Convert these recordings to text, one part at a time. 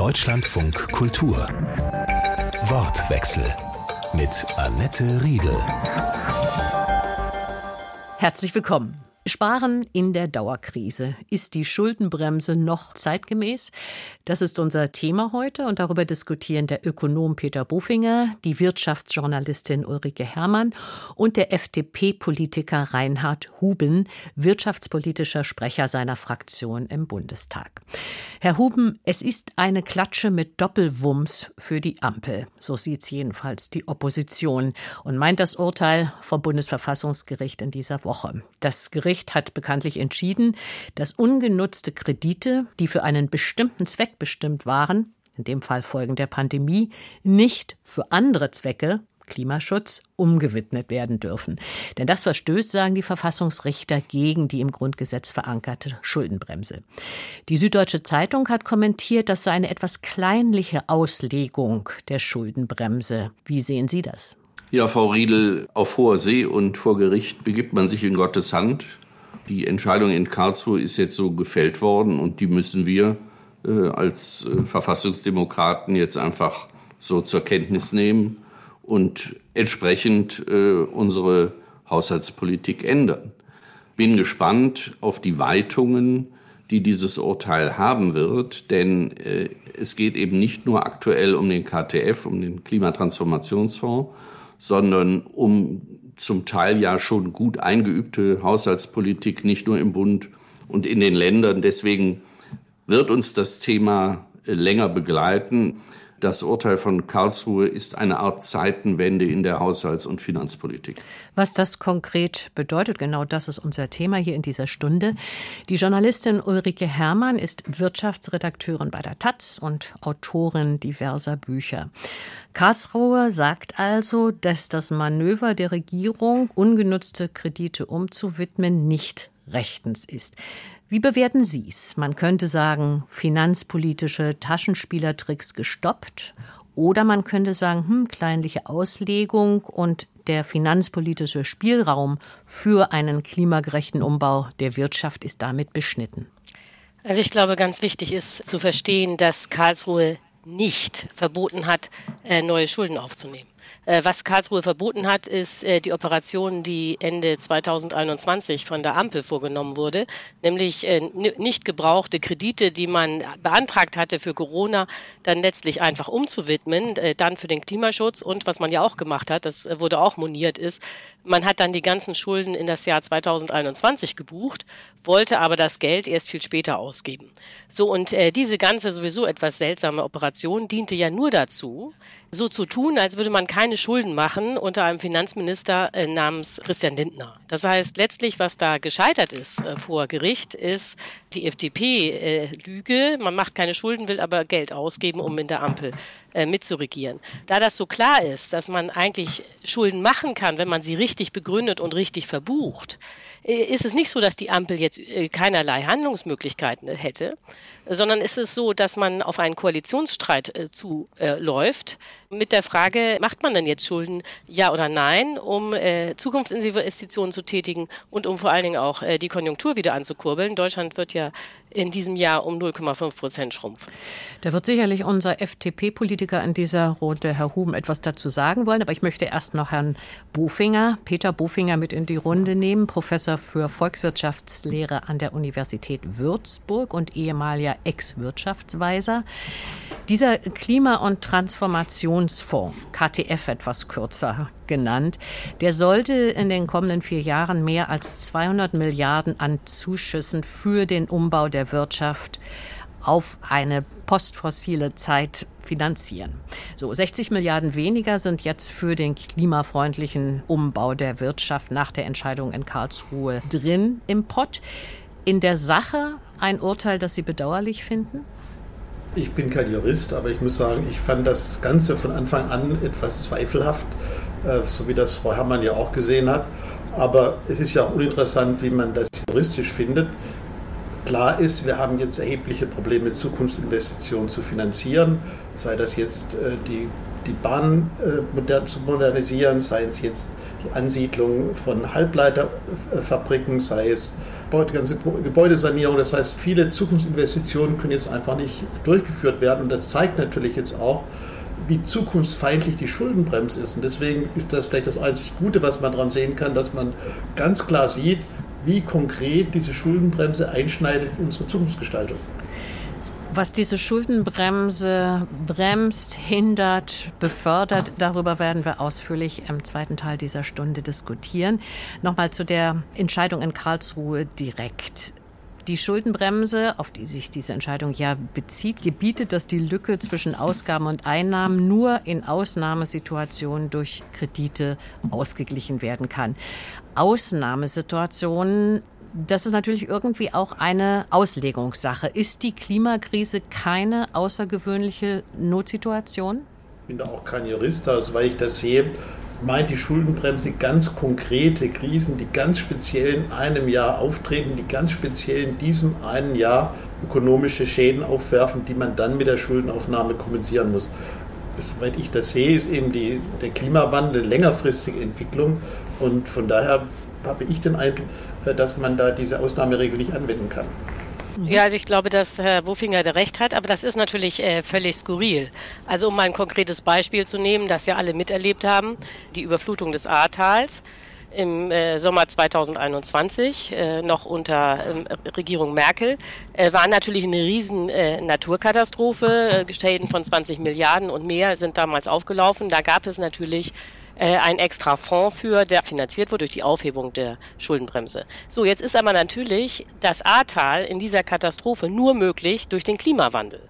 Deutschlandfunk Kultur. Wortwechsel mit Annette Riedel. Herzlich willkommen. Sparen in der Dauerkrise. Ist die Schuldenbremse noch zeitgemäß? Das ist unser Thema heute und darüber diskutieren der Ökonom Peter Bofinger, die Wirtschaftsjournalistin Ulrike Herrmann und der FDP-Politiker Reinhard Huben, wirtschaftspolitischer Sprecher seiner Fraktion im Bundestag. Herr Huben, es ist eine Klatsche mit Doppelwumms für die Ampel. So sieht es jedenfalls die Opposition und meint das Urteil vom Bundesverfassungsgericht in dieser Woche. Das Gericht Gericht hat bekanntlich entschieden, dass ungenutzte Kredite, die für einen bestimmten Zweck bestimmt waren, in dem Fall Folgen der Pandemie, nicht für andere Zwecke Klimaschutz umgewidmet werden dürfen. Denn das verstößt, sagen die Verfassungsrichter, gegen die im Grundgesetz verankerte Schuldenbremse. Die Süddeutsche Zeitung hat kommentiert, das sei eine etwas kleinliche Auslegung der Schuldenbremse. Wie sehen Sie das? Ja, Frau Riedel, auf hoher See und vor Gericht begibt man sich in Gottes Hand. Die Entscheidung in Karlsruhe ist jetzt so gefällt worden und die müssen wir äh, als äh, Verfassungsdemokraten jetzt einfach so zur Kenntnis nehmen und entsprechend äh, unsere Haushaltspolitik ändern. Bin gespannt auf die Weitungen, die dieses Urteil haben wird, denn äh, es geht eben nicht nur aktuell um den KTF, um den Klimatransformationsfonds, sondern um zum Teil ja schon gut eingeübte Haushaltspolitik, nicht nur im Bund und in den Ländern. Deswegen wird uns das Thema länger begleiten. Das Urteil von Karlsruhe ist eine Art Zeitenwende in der Haushalts- und Finanzpolitik. Was das konkret bedeutet, genau das ist unser Thema hier in dieser Stunde. Die Journalistin Ulrike Herrmann ist Wirtschaftsredakteurin bei der Taz und Autorin diverser Bücher. Karlsruhe sagt also, dass das Manöver der Regierung, ungenutzte Kredite umzuwidmen, nicht rechtens ist. Wie bewerten Sie es? Man könnte sagen, finanzpolitische Taschenspielertricks gestoppt. Oder man könnte sagen, hm, kleinliche Auslegung und der finanzpolitische Spielraum für einen klimagerechten Umbau der Wirtschaft ist damit beschnitten. Also ich glaube, ganz wichtig ist zu verstehen, dass Karlsruhe nicht verboten hat, äh, neue Schulden aufzunehmen. Äh, was Karlsruhe verboten hat, ist äh, die Operation, die Ende 2021 von der Ampel vorgenommen wurde, nämlich äh, nicht gebrauchte Kredite, die man beantragt hatte für Corona, dann letztlich einfach umzuwidmen, dann für den Klimaschutz und was man ja auch gemacht hat, das wurde auch moniert, ist, man hat dann die ganzen Schulden in das Jahr 2021 gebucht, wollte aber das Geld erst viel später ausgeben. So und diese ganze sowieso etwas seltsame Operation diente ja nur dazu, so zu tun, als würde man keine Schulden machen unter einem Finanzminister äh, namens Christian Lindner. Das heißt, letztlich, was da gescheitert ist äh, vor Gericht, ist die FDP-Lüge. Äh, man macht keine Schulden, will aber Geld ausgeben, um in der Ampel äh, mitzuregieren. Da das so klar ist, dass man eigentlich Schulden machen kann, wenn man sie richtig begründet und richtig verbucht, äh, ist es nicht so, dass die Ampel jetzt äh, keinerlei Handlungsmöglichkeiten hätte, sondern ist es so, dass man auf einen Koalitionsstreit zuläuft mit der Frage, macht man denn jetzt Schulden, ja oder nein, um Zukunftsinvestitionen zu tätigen und um vor allen Dingen auch die Konjunktur wieder anzukurbeln. Deutschland wird ja in diesem Jahr um 0,5 Prozent schrumpfen. Da wird sicherlich unser FDP-Politiker in dieser Runde, Herr Huben, etwas dazu sagen wollen. Aber ich möchte erst noch Herrn Bofinger, Peter Bofinger, mit in die Runde nehmen, Professor für Volkswirtschaftslehre an der Universität Würzburg und ehemaliger Ex-Wirtschaftsweiser. Dieser Klima- und Transformationsfonds, KTF etwas kürzer genannt, der sollte in den kommenden vier Jahren mehr als 200 Milliarden an Zuschüssen für den Umbau der Wirtschaft auf eine postfossile Zeit finanzieren. So 60 Milliarden weniger sind jetzt für den klimafreundlichen Umbau der Wirtschaft nach der Entscheidung in Karlsruhe drin im Pott. In der Sache ein Urteil, das Sie bedauerlich finden? Ich bin kein Jurist, aber ich muss sagen, ich fand das Ganze von Anfang an etwas zweifelhaft, äh, so wie das Frau Herrmann ja auch gesehen hat. Aber es ist ja auch uninteressant, wie man das juristisch findet. Klar ist, wir haben jetzt erhebliche Probleme, Zukunftsinvestitionen zu finanzieren, sei das jetzt äh, die, die Bahn äh, zu modernisieren, sei es jetzt die Ansiedlung von Halbleiterfabriken, sei es die ganze Gebäudesanierung. Das heißt, viele Zukunftsinvestitionen können jetzt einfach nicht durchgeführt werden. Und das zeigt natürlich jetzt auch, wie zukunftsfeindlich die Schuldenbremse ist. Und deswegen ist das vielleicht das einzig Gute, was man daran sehen kann, dass man ganz klar sieht, wie konkret diese Schuldenbremse einschneidet in unsere Zukunftsgestaltung. Was diese Schuldenbremse bremst, hindert, befördert, darüber werden wir ausführlich im zweiten Teil dieser Stunde diskutieren. Nochmal zu der Entscheidung in Karlsruhe direkt. Die Schuldenbremse, auf die sich diese Entscheidung ja bezieht, gebietet, dass die Lücke zwischen Ausgaben und Einnahmen nur in Ausnahmesituationen durch Kredite ausgeglichen werden kann. Ausnahmesituationen das ist natürlich irgendwie auch eine Auslegungssache. Ist die Klimakrise keine außergewöhnliche Notsituation? Ich bin da auch kein Jurist, also weil ich das sehe, meint die Schuldenbremse ganz konkrete Krisen, die ganz speziell in einem Jahr auftreten, die ganz speziell in diesem einen Jahr ökonomische Schäden aufwerfen, die man dann mit der Schuldenaufnahme kompensieren muss. Soweit ich das sehe, ist eben die, der Klimawandel eine längerfristige Entwicklung und von daher habe ich den Eindruck, äh, dass man da diese Ausnahmeregel nicht anwenden kann. Ja, also ich glaube, dass Herr Bofinger da recht hat, aber das ist natürlich äh, völlig skurril. Also um mal ein konkretes Beispiel zu nehmen, das ja alle miterlebt haben, die Überflutung des Ahrtals im äh, Sommer 2021, äh, noch unter äh, Regierung Merkel, äh, war natürlich eine riesen äh, Naturkatastrophe. Äh, Schäden von 20 Milliarden und mehr sind damals aufgelaufen. Da gab es natürlich äh, ein extra Fonds für, der finanziert wurde durch die Aufhebung der Schuldenbremse. So, jetzt ist aber natürlich das Ahrtal in dieser Katastrophe nur möglich durch den Klimawandel.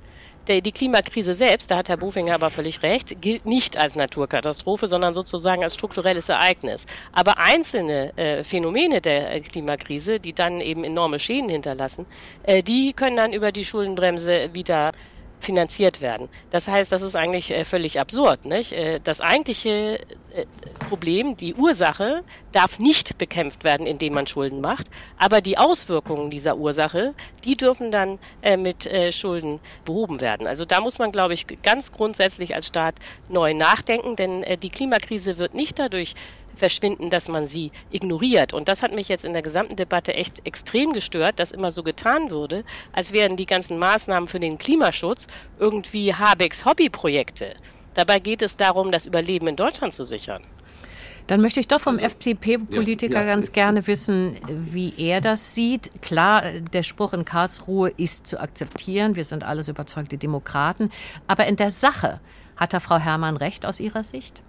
Die Klimakrise selbst, da hat Herr Bofinger aber völlig recht, gilt nicht als Naturkatastrophe, sondern sozusagen als strukturelles Ereignis. Aber einzelne äh, Phänomene der äh, Klimakrise, die dann eben enorme Schäden hinterlassen, äh, die können dann über die Schuldenbremse wieder finanziert werden. Das heißt, das ist eigentlich äh, völlig absurd. Nicht? Äh, das eigentliche äh, Problem, die Ursache, darf nicht bekämpft werden, indem man Schulden macht. Aber die Auswirkungen dieser Ursache, die dürfen dann mit Schulden behoben werden. Also da muss man, glaube ich, ganz grundsätzlich als Staat neu nachdenken, denn die Klimakrise wird nicht dadurch verschwinden, dass man sie ignoriert. Und das hat mich jetzt in der gesamten Debatte echt extrem gestört, dass immer so getan würde, als wären die ganzen Maßnahmen für den Klimaschutz irgendwie Habecks Hobbyprojekte. Dabei geht es darum, das Überleben in Deutschland zu sichern. Dann möchte ich doch vom also, FDP-Politiker ja, ja. ganz gerne wissen, wie er das sieht. Klar, der Spruch in Karlsruhe ist zu akzeptieren. Wir sind alles überzeugte Demokraten. Aber in der Sache hat da Frau Herrmann recht aus Ihrer Sicht?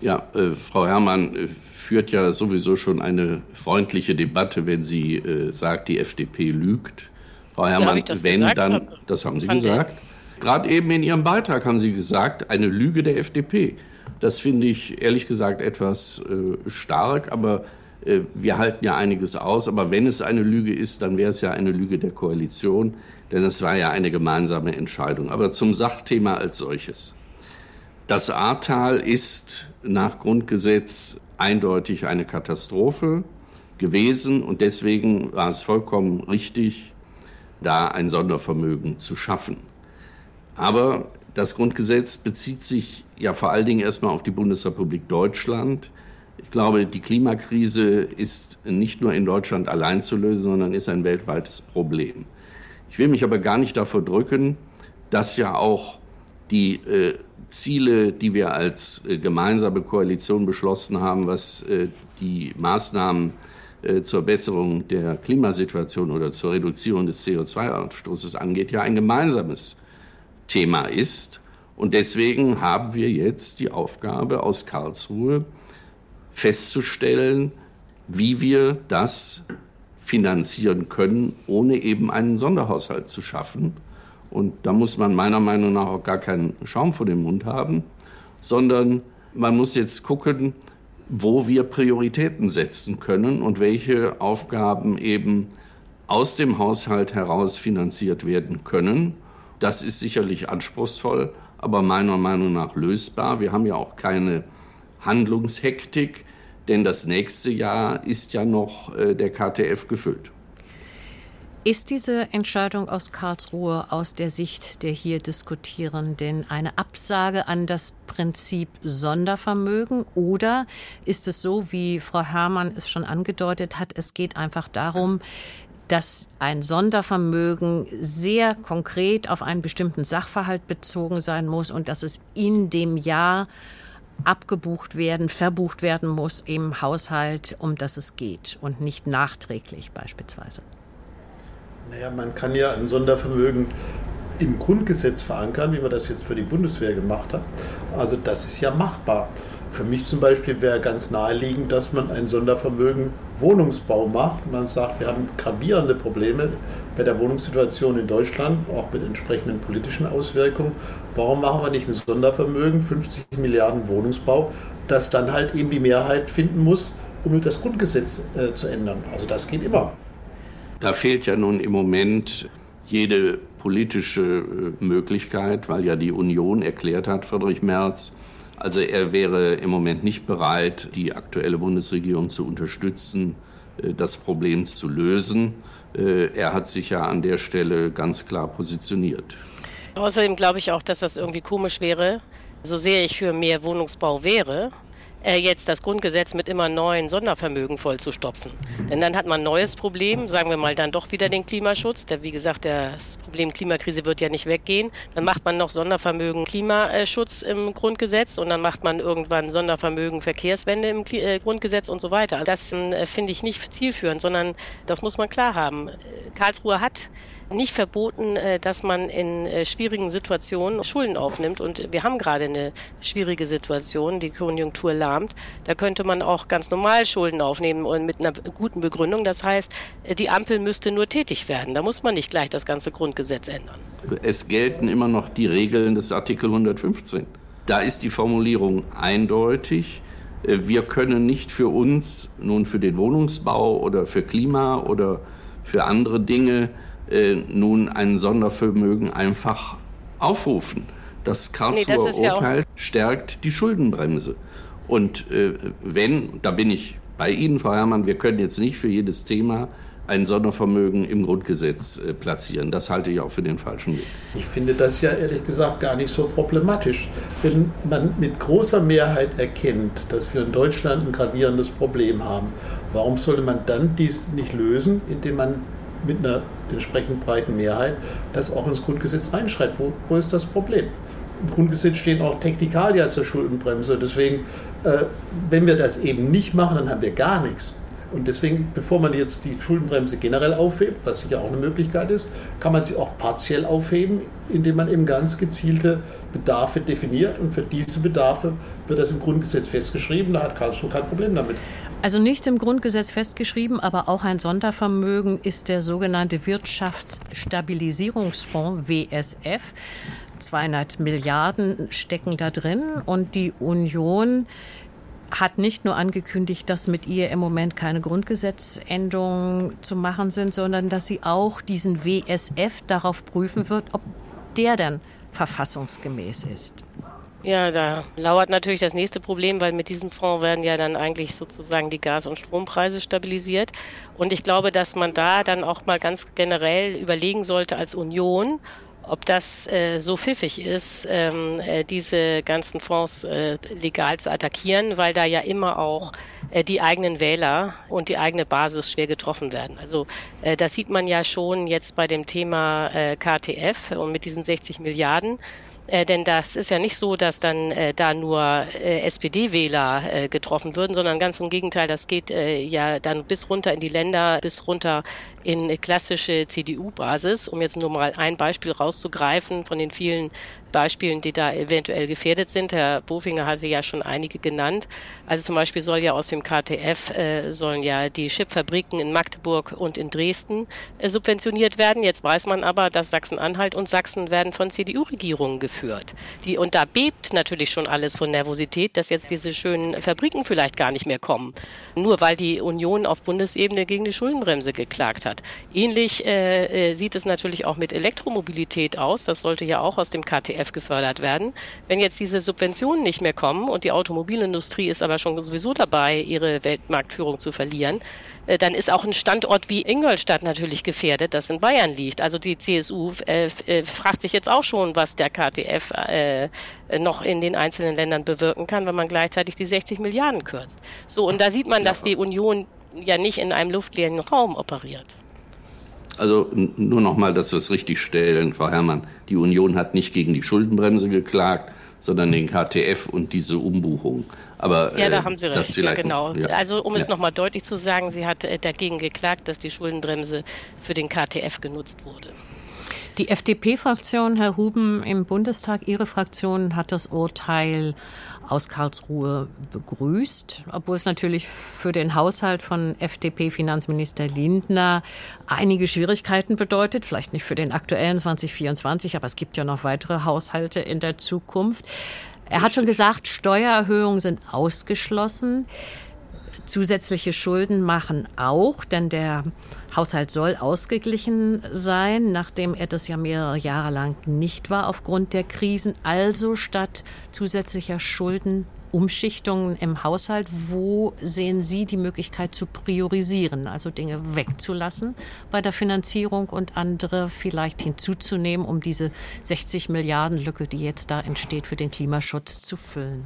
Ja, äh, Frau Herrmann äh, führt ja sowieso schon eine freundliche Debatte, wenn sie äh, sagt, die FDP lügt. Frau Herrmann, ja, wenn dann, das haben Sie gesagt. Gerade eben in Ihrem Beitrag haben Sie gesagt, eine Lüge der FDP. Das finde ich ehrlich gesagt etwas äh, stark, aber äh, wir halten ja einiges aus. Aber wenn es eine Lüge ist, dann wäre es ja eine Lüge der Koalition, denn es war ja eine gemeinsame Entscheidung. Aber zum Sachthema als solches. Das Ahrtal ist nach Grundgesetz eindeutig eine Katastrophe gewesen und deswegen war es vollkommen richtig, da ein Sondervermögen zu schaffen. Aber das Grundgesetz bezieht sich ja vor allen Dingen erstmal auf die Bundesrepublik Deutschland. Ich glaube, die Klimakrise ist nicht nur in Deutschland allein zu lösen, sondern ist ein weltweites Problem. Ich will mich aber gar nicht davor drücken, dass ja auch die äh, Ziele, die wir als äh, gemeinsame Koalition beschlossen haben, was äh, die Maßnahmen äh, zur Besserung der Klimasituation oder zur Reduzierung des CO2-Ausstoßes angeht, ja ein gemeinsames Thema ist. Und deswegen haben wir jetzt die Aufgabe aus Karlsruhe festzustellen, wie wir das finanzieren können, ohne eben einen Sonderhaushalt zu schaffen und da muss man meiner Meinung nach auch gar keinen Schaum vor dem Mund haben, sondern man muss jetzt gucken, wo wir Prioritäten setzen können und welche Aufgaben eben aus dem Haushalt heraus finanziert werden können. Das ist sicherlich anspruchsvoll, aber meiner Meinung nach lösbar. Wir haben ja auch keine Handlungshektik, denn das nächste Jahr ist ja noch äh, der KTF gefüllt. Ist diese Entscheidung aus Karlsruhe aus der Sicht der hier Diskutierenden eine Absage an das Prinzip Sondervermögen oder ist es so, wie Frau Herrmann es schon angedeutet hat, es geht einfach darum, dass ein Sondervermögen sehr konkret auf einen bestimmten Sachverhalt bezogen sein muss und dass es in dem Jahr abgebucht werden, verbucht werden muss im Haushalt, um das es geht und nicht nachträglich beispielsweise. Naja, man kann ja ein Sondervermögen im Grundgesetz verankern, wie man das jetzt für die Bundeswehr gemacht hat. Also das ist ja machbar. Für mich zum Beispiel wäre ganz naheliegend, dass man ein Sondervermögen Wohnungsbau macht. Man sagt, wir haben gravierende Probleme bei der Wohnungssituation in Deutschland, auch mit entsprechenden politischen Auswirkungen. Warum machen wir nicht ein Sondervermögen, 50 Milliarden Wohnungsbau, das dann halt eben die Mehrheit finden muss, um das Grundgesetz äh, zu ändern? Also das geht immer. Da fehlt ja nun im Moment jede politische äh, Möglichkeit, weil ja die Union erklärt hat, Friedrich Merz, also er wäre im Moment nicht bereit, die aktuelle Bundesregierung zu unterstützen, äh, das Problem zu lösen. Äh, er hat sich ja an der Stelle ganz klar positioniert. Außerdem glaube ich auch, dass das irgendwie komisch wäre, so sehr ich für mehr Wohnungsbau wäre, äh, jetzt das Grundgesetz mit immer neuen Sondervermögen vollzustopfen. Denn dann hat man ein neues Problem, sagen wir mal dann doch wieder den Klimaschutz. Der, wie gesagt, das Problem Klimakrise wird ja nicht weggehen. Dann macht man noch Sondervermögen Klimaschutz im Grundgesetz und dann macht man irgendwann Sondervermögen Verkehrswende im äh, Grundgesetz und so weiter. Das äh, finde ich nicht zielführend, sondern das muss man klar haben. Karlsruhe hat nicht verboten, äh, dass man in äh, schwierigen Situationen Schulden aufnimmt. Und wir haben gerade eine schwierige Situation, die Konjunktur lahmt. Da könnte man auch ganz normal Schulden aufnehmen und mit einer guten Begründung. Das heißt, äh, die Ampel müsste nur tätig werden. Da muss man nicht gleich das ganze Grundgesetz ändern. Es gelten immer noch die Regeln des Artikel 115. Da ist die Formulierung eindeutig. Wir können nicht für uns, nun für den Wohnungsbau oder für Klima oder für andere Dinge äh, nun ein Sondervermögen einfach aufrufen. Das Karlsruher nee, das Urteil ja stärkt die Schuldenbremse. Und äh, wenn, da bin ich bei Ihnen, Frau Herrmann, wir können jetzt nicht für jedes Thema ein Sondervermögen im Grundgesetz äh, platzieren. Das halte ich auch für den falschen Weg. Ich finde das ja ehrlich gesagt gar nicht so problematisch. Wenn man mit großer Mehrheit erkennt, dass wir in Deutschland ein gravierendes Problem haben, warum sollte man dann dies nicht lösen, indem man mit einer entsprechend breiten Mehrheit das auch ins Grundgesetz reinschreibt. Wo, wo ist das Problem? Im Grundgesetz stehen auch Technikalia zur Schuldenbremse. Deswegen, äh, wenn wir das eben nicht machen, dann haben wir gar nichts. Und deswegen, bevor man jetzt die Schuldenbremse generell aufhebt, was sicher auch eine Möglichkeit ist, kann man sie auch partiell aufheben, indem man eben ganz gezielte Bedarfe definiert. Und für diese Bedarfe wird das im Grundgesetz festgeschrieben. Da hat Karlsruhe kein Problem damit. Also nicht im Grundgesetz festgeschrieben, aber auch ein Sondervermögen ist der sogenannte Wirtschaftsstabilisierungsfonds WSF. 200 Milliarden stecken da drin und die Union hat nicht nur angekündigt, dass mit ihr im Moment keine Grundgesetzänderungen zu machen sind, sondern dass sie auch diesen WSF darauf prüfen wird, ob der dann verfassungsgemäß ist. Ja, da lauert natürlich das nächste Problem, weil mit diesem Fonds werden ja dann eigentlich sozusagen die Gas- und Strompreise stabilisiert. Und ich glaube, dass man da dann auch mal ganz generell überlegen sollte als Union, ob das äh, so pfiffig ist, ähm, äh, diese ganzen Fonds äh, legal zu attackieren, weil da ja immer auch äh, die eigenen Wähler und die eigene Basis schwer getroffen werden. Also äh, das sieht man ja schon jetzt bei dem Thema äh, KTF und mit diesen 60 Milliarden. Äh, denn das ist ja nicht so, dass dann äh, da nur äh, SPD-Wähler äh, getroffen würden, sondern ganz im Gegenteil, das geht äh, ja dann bis runter in die Länder, bis runter in klassische CDU-Basis, um jetzt nur mal ein Beispiel rauszugreifen von den vielen Beispielen, die da eventuell gefährdet sind. Herr Bofinger hat sie ja schon einige genannt. Also zum Beispiel soll ja aus dem KTF äh, sollen ja die Chipfabriken in Magdeburg und in Dresden äh, subventioniert werden. Jetzt weiß man aber, dass Sachsen-Anhalt und Sachsen werden von CDU-Regierungen geführt führt. Die, und da bebt natürlich schon alles von Nervosität, dass jetzt diese schönen Fabriken vielleicht gar nicht mehr kommen. Nur weil die Union auf Bundesebene gegen die Schuldenbremse geklagt hat. Ähnlich äh, äh sieht es natürlich auch mit Elektromobilität aus. Das sollte ja auch aus dem KTF gefördert werden. Wenn jetzt diese Subventionen nicht mehr kommen und die Automobilindustrie ist aber schon sowieso dabei, ihre Weltmarktführung zu verlieren, äh, dann ist auch ein Standort wie Ingolstadt natürlich gefährdet, das in Bayern liegt. Also die CSU äh, äh, fragt sich jetzt auch schon, was der KTF äh, noch in den einzelnen Ländern bewirken kann, wenn man gleichzeitig die 60 Milliarden kürzt. So, und da sieht man, dass die Union ja nicht in einem luftleeren Raum operiert. Also nur noch mal, dass wir es richtig stellen, Frau Herrmann. Die Union hat nicht gegen die Schuldenbremse geklagt, sondern den KTF und diese Umbuchung. Aber, ja, da äh, haben Sie recht. Ja, genau. Ja. Also um ja. es nochmal deutlich zu sagen, sie hat äh, dagegen geklagt, dass die Schuldenbremse für den KTF genutzt wurde. Die FDP-Fraktion, Herr Huben, im Bundestag, Ihre Fraktion hat das Urteil aus Karlsruhe begrüßt, obwohl es natürlich für den Haushalt von FDP-Finanzminister Lindner einige Schwierigkeiten bedeutet. Vielleicht nicht für den aktuellen 2024, aber es gibt ja noch weitere Haushalte in der Zukunft. Er hat schon gesagt, Steuererhöhungen sind ausgeschlossen. Zusätzliche Schulden machen auch, denn der Haushalt soll ausgeglichen sein, nachdem er das ja mehrere Jahre lang nicht war aufgrund der Krisen. Also statt zusätzlicher Schulden Umschichtungen im Haushalt. Wo sehen Sie die Möglichkeit zu priorisieren, also Dinge wegzulassen bei der Finanzierung und andere vielleicht hinzuzunehmen, um diese 60 Milliarden Lücke, die jetzt da entsteht, für den Klimaschutz zu füllen?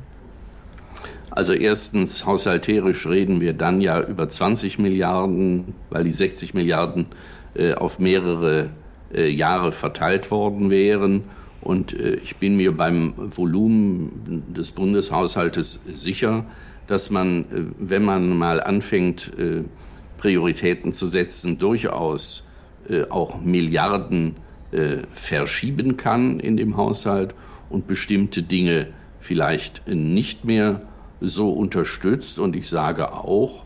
Also erstens, haushalterisch reden wir dann ja über 20 Milliarden, weil die 60 Milliarden äh, auf mehrere äh, Jahre verteilt worden wären. Und äh, ich bin mir beim Volumen des Bundeshaushaltes sicher, dass man, äh, wenn man mal anfängt, äh, Prioritäten zu setzen, durchaus äh, auch Milliarden verschieben kann in dem Haushalt und bestimmte Dinge vielleicht nicht mehr so unterstützt. Und ich sage auch,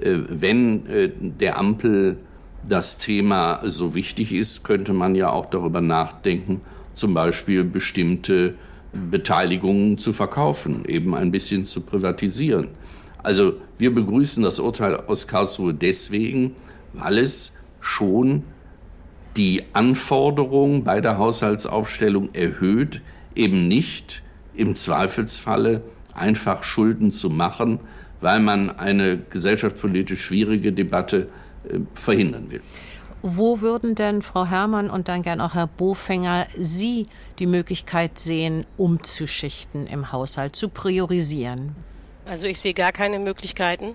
äh, wenn äh, der Ampel das Thema so wichtig ist, könnte man ja auch darüber nachdenken, zum Beispiel bestimmte Beteiligungen zu verkaufen, eben ein bisschen zu privatisieren. Also wir begrüßen das Urteil aus Karlsruhe deswegen, weil es schon die Anforderungen bei der Haushaltsaufstellung erhöht, eben nicht im Zweifelsfalle einfach Schulden zu machen, weil man eine gesellschaftspolitisch schwierige Debatte äh, verhindern will. Wo würden denn Frau Herrmann und dann gern auch Herr Bofänger Sie die Möglichkeit sehen, umzuschichten im Haushalt, zu priorisieren? Also ich sehe gar keine Möglichkeiten,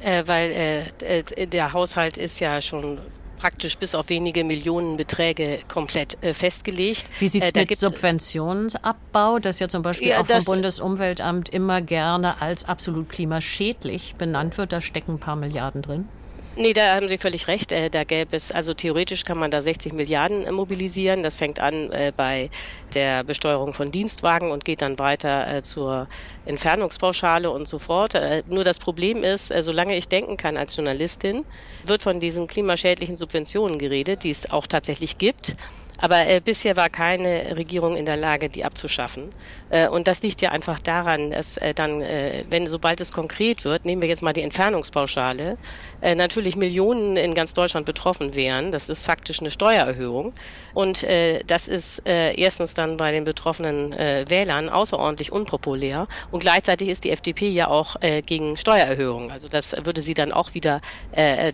äh, weil äh der Haushalt ist ja schon praktisch bis auf wenige Millionen Beträge komplett äh, festgelegt. Wie sieht es äh, mit Subventionsabbau, das ja zum Beispiel ja, auch vom Bundesumweltamt immer gerne als absolut klimaschädlich benannt wird? Da stecken ein paar Milliarden drin. Nee, da haben Sie völlig recht. Äh, da gäbe es, also theoretisch kann man da 60 Milliarden äh, mobilisieren. Das fängt an äh, bei der Besteuerung von Dienstwagen und geht dann weiter zur Entfernungspauschale und so fort. Nur das Problem ist, solange ich denken kann als Journalistin, wird von diesen klimaschädlichen Subventionen geredet, die es auch tatsächlich gibt. Aber bisher war keine Regierung in der Lage, die abzuschaffen. Äh, und das liegt ja einfach daran, dass äh, dann, äh, wenn sobald es konkret wird, nehmen wir jetzt mal die Entfernungspauschale, natürlich Millionen in ganz Deutschland betroffen wären. Das ist faktisch eine Steuererhöhung. Und das ist erstens dann bei den betroffenen Wählern außerordentlich unpopulär. Und gleichzeitig ist die FDP ja auch gegen Steuererhöhungen. Also das würde sie dann auch wieder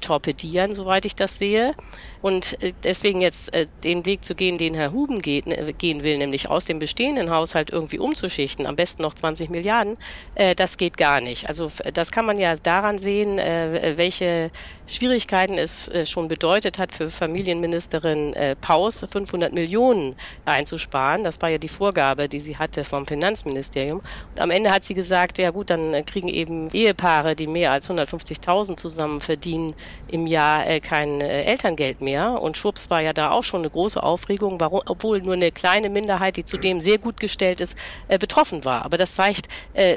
torpedieren, soweit ich das sehe. Und deswegen jetzt den Weg zu gehen, den Herr Huben gehen will, nämlich aus dem bestehenden Haushalt irgendwie umzuschichten, am besten noch 20 Milliarden, äh, das geht gar nicht. Also das kann man ja daran sehen, äh, welche Schwierigkeiten es äh, schon bedeutet hat für Familienministerin äh, Paus, 500 Millionen einzusparen. Das war ja die Vorgabe, die sie hatte vom Finanzministerium. Und am Ende hat sie gesagt, ja gut, dann äh, kriegen eben Ehepaare, die mehr als 150.000 zusammen verdienen, im Jahr äh, kein Elterngeld mehr. Und schwupps war ja da auch schon eine große Aufregung, warum, obwohl nur eine kleine Minderheit, die zudem sehr gut gestellt ist, äh, betroffen war. Aber das zeigt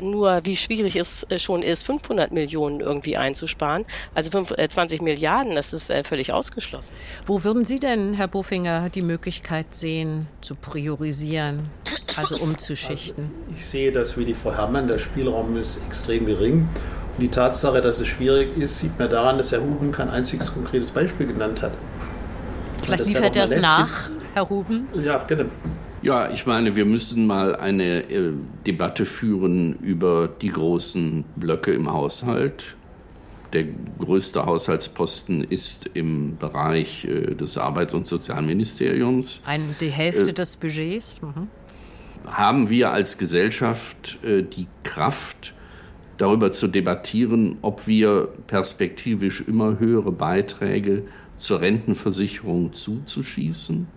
nur, wie schwierig es schon ist, 500 Millionen irgendwie einzusparen. Also 5, 20 Milliarden, das ist völlig ausgeschlossen. Wo würden Sie denn, Herr Bofinger, die Möglichkeit sehen, zu priorisieren? also umzuschichten? Also ich sehe das wie die Frau Herrmann, der Spielraum ist extrem gering. Und die Tatsache, dass es schwierig ist, sieht man daran, dass Herr Huben kein einziges konkretes Beispiel genannt hat. Vielleicht liefert er es nach, Herr Huben? Ja, genau. Ja, ich meine, wir müssen mal eine äh, Debatte führen über die großen Blöcke im Haushalt. Der größte Haushaltsposten ist im Bereich äh, des Arbeits- und Sozialministeriums. Ein, die Hälfte äh, des Budgets. Mhm. Haben wir als Gesellschaft äh, die Kraft, darüber zu debattieren, ob wir perspektivisch immer höhere Beiträge zur Rentenversicherung zuzuschießen?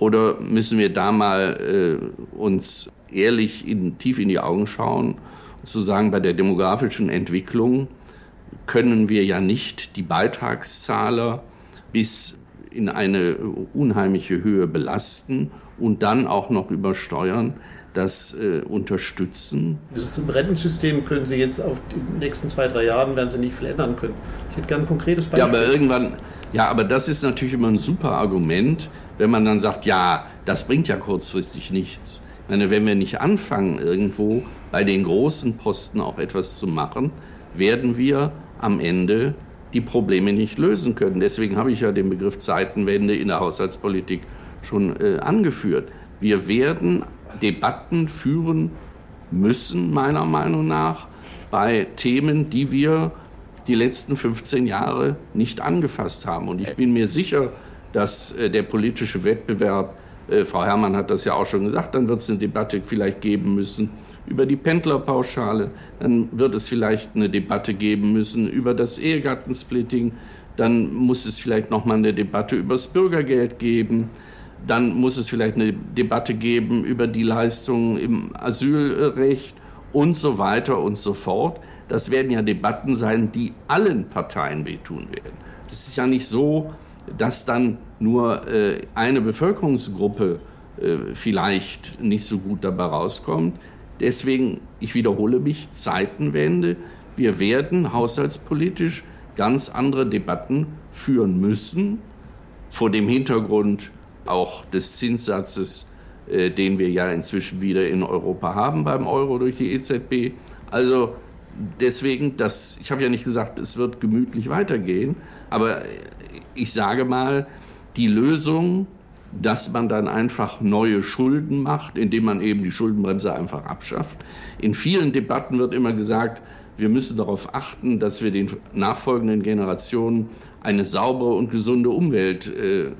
Oder müssen wir da mal äh, uns ehrlich in, tief in die Augen schauen und zu sagen, bei der demografischen Entwicklung können wir ja nicht die Beitragszahler bis in eine unheimliche Höhe belasten und dann auch noch übersteuern, das äh, unterstützen. Das Rentensystem können Sie jetzt auf die nächsten zwei, drei Jahren werden Sie nicht viel ändern können. Ich hätte gerne ein konkretes Beispiel. Ja, aber irgendwann, ja, aber das ist natürlich immer ein super Argument, wenn man dann sagt, ja, das bringt ja kurzfristig nichts. Ich meine, wenn wir nicht anfangen, irgendwo bei den großen Posten auch etwas zu machen, werden wir am Ende die Probleme nicht lösen können. Deswegen habe ich ja den Begriff Zeitenwende in der Haushaltspolitik schon äh, angeführt. Wir werden Debatten führen müssen, meiner Meinung nach, bei Themen, die wir die letzten 15 Jahre nicht angefasst haben. Und ich bin mir sicher, dass äh, der politische Wettbewerb, äh, Frau Herrmann hat das ja auch schon gesagt, dann wird es eine Debatte vielleicht geben müssen über die Pendlerpauschale, dann wird es vielleicht eine Debatte geben müssen über das Ehegattensplitting, dann muss es vielleicht noch mal eine Debatte über das Bürgergeld geben, dann muss es vielleicht eine Debatte geben über die Leistungen im Asylrecht und so weiter und so fort. Das werden ja Debatten sein, die allen Parteien wehtun werden. Es ist ja nicht so, dass dann nur äh, eine Bevölkerungsgruppe äh, vielleicht nicht so gut dabei rauskommt. Deswegen, ich wiederhole mich, Zeitenwende. Wir werden haushaltspolitisch ganz andere Debatten führen müssen, vor dem Hintergrund auch des Zinssatzes, äh, den wir ja inzwischen wieder in Europa haben beim Euro durch die EZB. Also deswegen, das, ich habe ja nicht gesagt, es wird gemütlich weitergehen, aber ich sage mal, die Lösung, dass man dann einfach neue Schulden macht, indem man eben die Schuldenbremse einfach abschafft. In vielen Debatten wird immer gesagt, wir müssen darauf achten, dass wir den nachfolgenden Generationen eine saubere und gesunde Umwelt äh,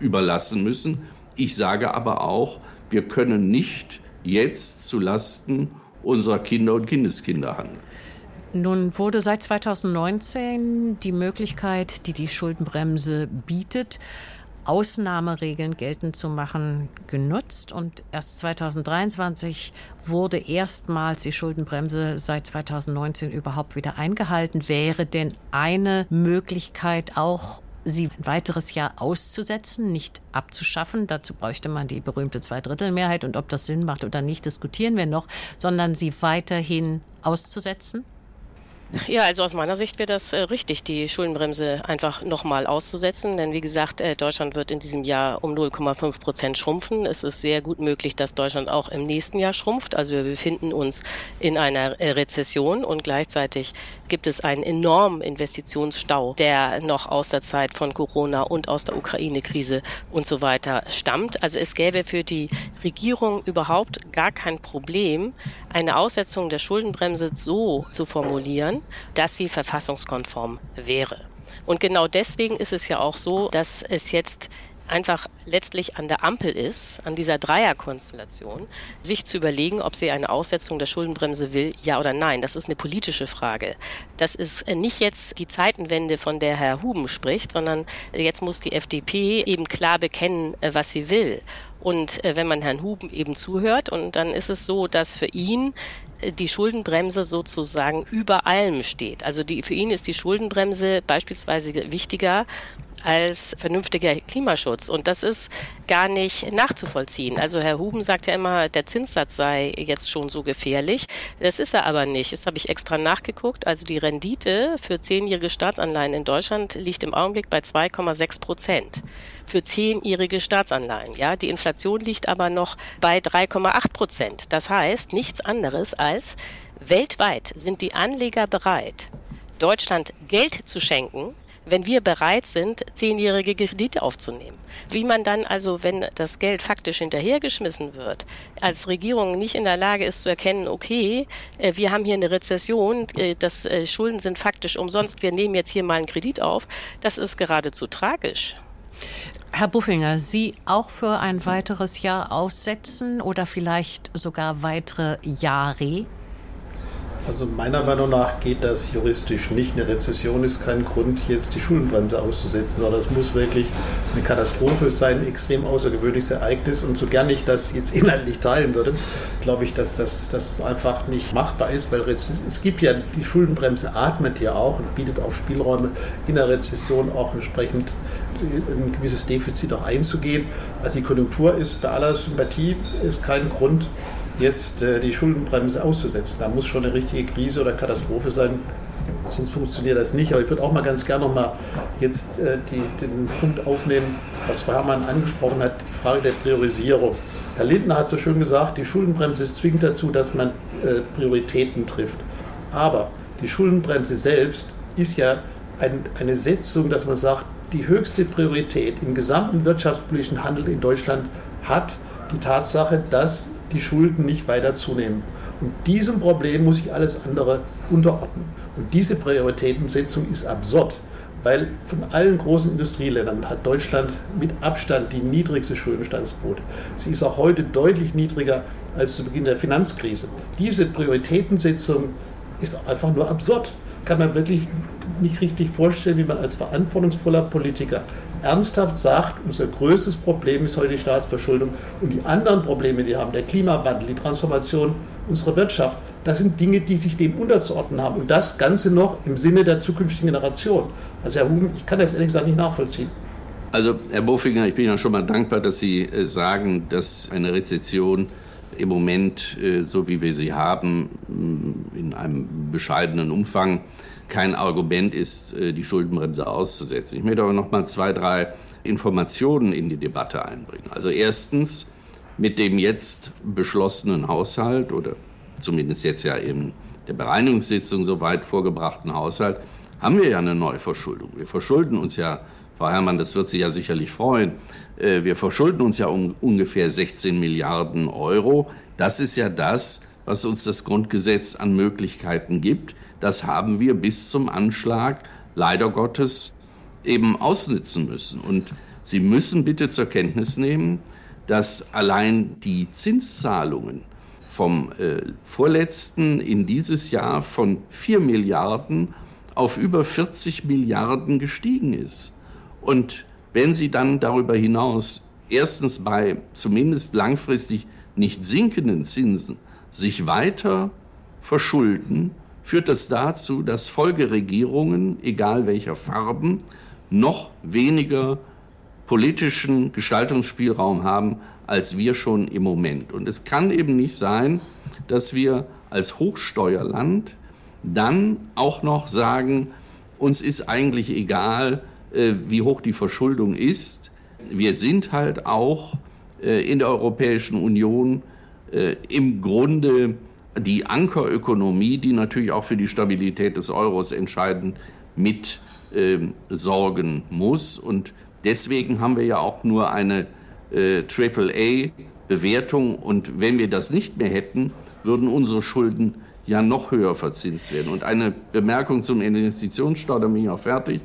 überlassen müssen. Ich sage aber auch, wir können nicht jetzt zu Lasten unserer Kinder und Kindeskinder handeln. Nun wurde seit 2019 die Möglichkeit, die die Schuldenbremse bietet, Ausnahmeregeln geltend zu machen, genutzt. Und erst 2023 wurde erstmals die Schuldenbremse seit 2019 überhaupt wieder eingehalten. Wäre denn eine Möglichkeit auch, sie ein weiteres Jahr auszusetzen, nicht abzuschaffen. Dazu bräuchte man die berühmte Zweidrittelmehrheit. Und ob das Sinn macht oder nicht, diskutieren wir noch, sondern sie weiterhin auszusetzen? Ja, also aus meiner Sicht wäre das äh, richtig, die Schuldenbremse einfach nochmal auszusetzen. Denn wie gesagt, äh, Deutschland wird in diesem Jahr um 0,5 Prozent schrumpfen. Es ist sehr gut möglich, dass Deutschland auch im nächsten Jahr schrumpft. Also wir befinden uns in einer äh, Rezession und gleichzeitig gibt es einen enormen Investitionsstau, der noch aus der Zeit von Corona und aus der Ukraine-Krise und so weiter stammt. Also es gäbe für die Regierung überhaupt gar kein Problem, eine Aussetzung der Schuldenbremse so zu formulieren, dass sie verfassungskonform wäre. Und genau deswegen ist es ja auch so, dass es jetzt einfach letztlich an der Ampel ist, an dieser Dreierkonstellation, sich zu überlegen, ob sie eine Aussetzung der Schuldenbremse will, ja oder nein. Das ist eine politische Frage. Das ist nicht jetzt die Zeitenwende, von der Herr Huben spricht, sondern jetzt muss die FDP eben klar bekennen, was sie will. Und äh, wenn man Herrn Huben eben zuhört, und dann ist es so, dass für ihn äh, die Schuldenbremse sozusagen über allem steht. Also die, für ihn ist die Schuldenbremse beispielsweise wichtiger als vernünftiger Klimaschutz. Und das ist gar nicht nachzuvollziehen. Also Herr Huben sagt ja immer, der Zinssatz sei jetzt schon so gefährlich. Das ist er aber nicht. Das habe ich extra nachgeguckt. Also die Rendite für zehnjährige Staatsanleihen in Deutschland liegt im Augenblick bei 2,6 Prozent für zehnjährige Staatsanleihen. Ja, die Inflation liegt aber noch bei 3,8 Prozent. Das heißt nichts anderes als weltweit sind die Anleger bereit, Deutschland Geld zu schenken, wenn wir bereit sind, zehnjährige Kredite aufzunehmen. Wie man dann also, wenn das Geld faktisch hinterhergeschmissen wird, als Regierung nicht in der Lage ist zu erkennen, okay, äh, wir haben hier eine Rezession, äh, das äh, Schulden sind faktisch umsonst, wir nehmen jetzt hier mal einen Kredit auf, das ist geradezu tragisch. Herr Buffinger, Sie auch für ein weiteres Jahr aussetzen oder vielleicht sogar weitere Jahre? Also meiner Meinung nach geht das juristisch nicht. Eine Rezession ist kein Grund, jetzt die Schuldenbremse auszusetzen, sondern das muss wirklich eine Katastrophe sein, ein extrem außergewöhnliches Ereignis. Und so gern ich das jetzt inhaltlich teilen würde, glaube ich, dass das, dass das einfach nicht machbar ist, weil es gibt ja, die Schuldenbremse atmet ja auch und bietet auch Spielräume in der Rezession auch entsprechend ein gewisses Defizit auch einzugehen. Also die Konjunktur ist bei aller Sympathie ist kein Grund, jetzt äh, die Schuldenbremse auszusetzen. Da muss schon eine richtige Krise oder Katastrophe sein, sonst funktioniert das nicht. Aber ich würde auch mal ganz gerne noch mal jetzt äh, die, den Punkt aufnehmen, was Frau Herrmann angesprochen hat, die Frage der Priorisierung. Herr Lindner hat so schön gesagt, die Schuldenbremse zwingt dazu, dass man äh, Prioritäten trifft. Aber die Schuldenbremse selbst ist ja ein, eine Setzung, dass man sagt, die höchste Priorität im gesamten wirtschaftspolitischen Handel in Deutschland hat die Tatsache, dass die Schulden nicht weiter zunehmen. Und diesem Problem muss sich alles andere unterordnen. Und diese Prioritätensetzung ist absurd, weil von allen großen Industrieländern hat Deutschland mit Abstand die niedrigste Schuldenstandsquote. Sie ist auch heute deutlich niedriger als zu Beginn der Finanzkrise. Diese Prioritätensetzung ist einfach nur absurd. Kann man wirklich nicht richtig vorstellen, wie man als verantwortungsvoller Politiker ernsthaft sagt, unser größtes Problem ist heute die Staatsverschuldung und die anderen Probleme, die wir haben, der Klimawandel, die Transformation unserer Wirtschaft, das sind Dinge, die sich dem unterzuordnen haben und das Ganze noch im Sinne der zukünftigen Generation. Also Herr Hugen, ich kann das ehrlich gesagt nicht nachvollziehen. Also Herr Bofinger, ich bin ja schon mal dankbar, dass Sie äh, sagen, dass eine Rezession im Moment, äh, so wie wir sie haben, in einem bescheidenen Umfang kein Argument ist, äh, die Schuldenbremse auszusetzen. Ich möchte aber noch mal zwei, drei Informationen in die Debatte einbringen. Also erstens mit dem jetzt beschlossenen Haushalt oder zumindest jetzt ja in der Bereinigungssitzung soweit vorgebrachten Haushalt haben wir ja eine Neuverschuldung. Wir verschulden uns ja, Frau Herrmann, das wird Sie ja sicherlich freuen, äh, wir verschulden uns ja um ungefähr 16 Milliarden Euro. Das ist ja das, was uns das Grundgesetz an Möglichkeiten gibt das haben wir bis zum Anschlag leider Gottes eben ausnützen müssen. Und Sie müssen bitte zur Kenntnis nehmen, dass allein die Zinszahlungen vom äh, vorletzten in dieses Jahr von 4 Milliarden auf über 40 Milliarden gestiegen ist. Und wenn Sie dann darüber hinaus erstens bei zumindest langfristig nicht sinkenden Zinsen sich weiter verschulden, führt das dazu, dass Folgeregierungen, egal welcher Farben, noch weniger politischen Gestaltungsspielraum haben als wir schon im Moment. Und es kann eben nicht sein, dass wir als Hochsteuerland dann auch noch sagen, uns ist eigentlich egal, äh, wie hoch die Verschuldung ist. Wir sind halt auch äh, in der Europäischen Union äh, im Grunde die Ankerökonomie, die natürlich auch für die Stabilität des Euros entscheidend mit äh, sorgen muss. Und deswegen haben wir ja auch nur eine äh, AAA-Bewertung. Und wenn wir das nicht mehr hätten, würden unsere Schulden ja noch höher verzinst werden. Und eine Bemerkung zum Investitionsstau, da bin ich auch fertig.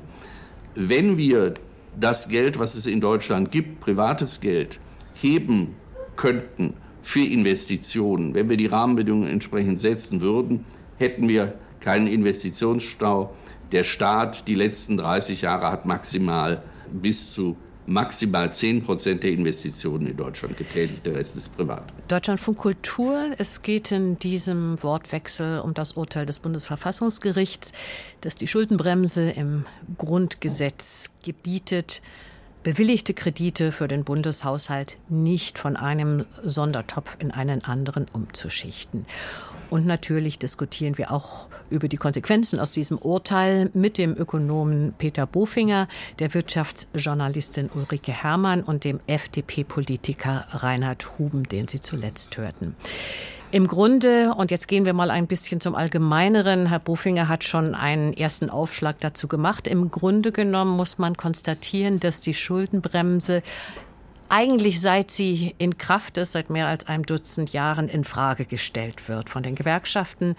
Wenn wir das Geld, was es in Deutschland gibt, privates Geld, heben könnten, für Investitionen. Wenn wir die Rahmenbedingungen entsprechend setzen würden, hätten wir keinen Investitionsstau. Der Staat die letzten 30 Jahre hat maximal bis zu maximal 10 Prozent der Investitionen in Deutschland getätigt, der Rest ist privat. Deutschlandfunk Kultur. Es geht in diesem Wortwechsel um das Urteil des Bundesverfassungsgerichts, das die Schuldenbremse im Grundgesetz gebietet, bewilligte Kredite für den Bundeshaushalt nicht von einem Sondertopf in einen anderen umzuschichten. Und natürlich diskutieren wir auch über die Konsequenzen aus diesem Urteil mit dem Ökonomen Peter Bofinger, der Wirtschaftsjournalistin Ulrike Herrmann und dem FDP-Politiker Reinhard Huben, den Sie zuletzt hörten. Im Grunde, und jetzt gehen wir mal ein bisschen zum Allgemeineren, Herr Bofinger hat schon einen ersten Aufschlag dazu gemacht. Im Grunde genommen muss man konstatieren, dass die Schuldenbremse eigentlich seit sie in Kraft ist, seit mehr als einem Dutzend Jahren in Frage gestellt wird von den Gewerkschaften,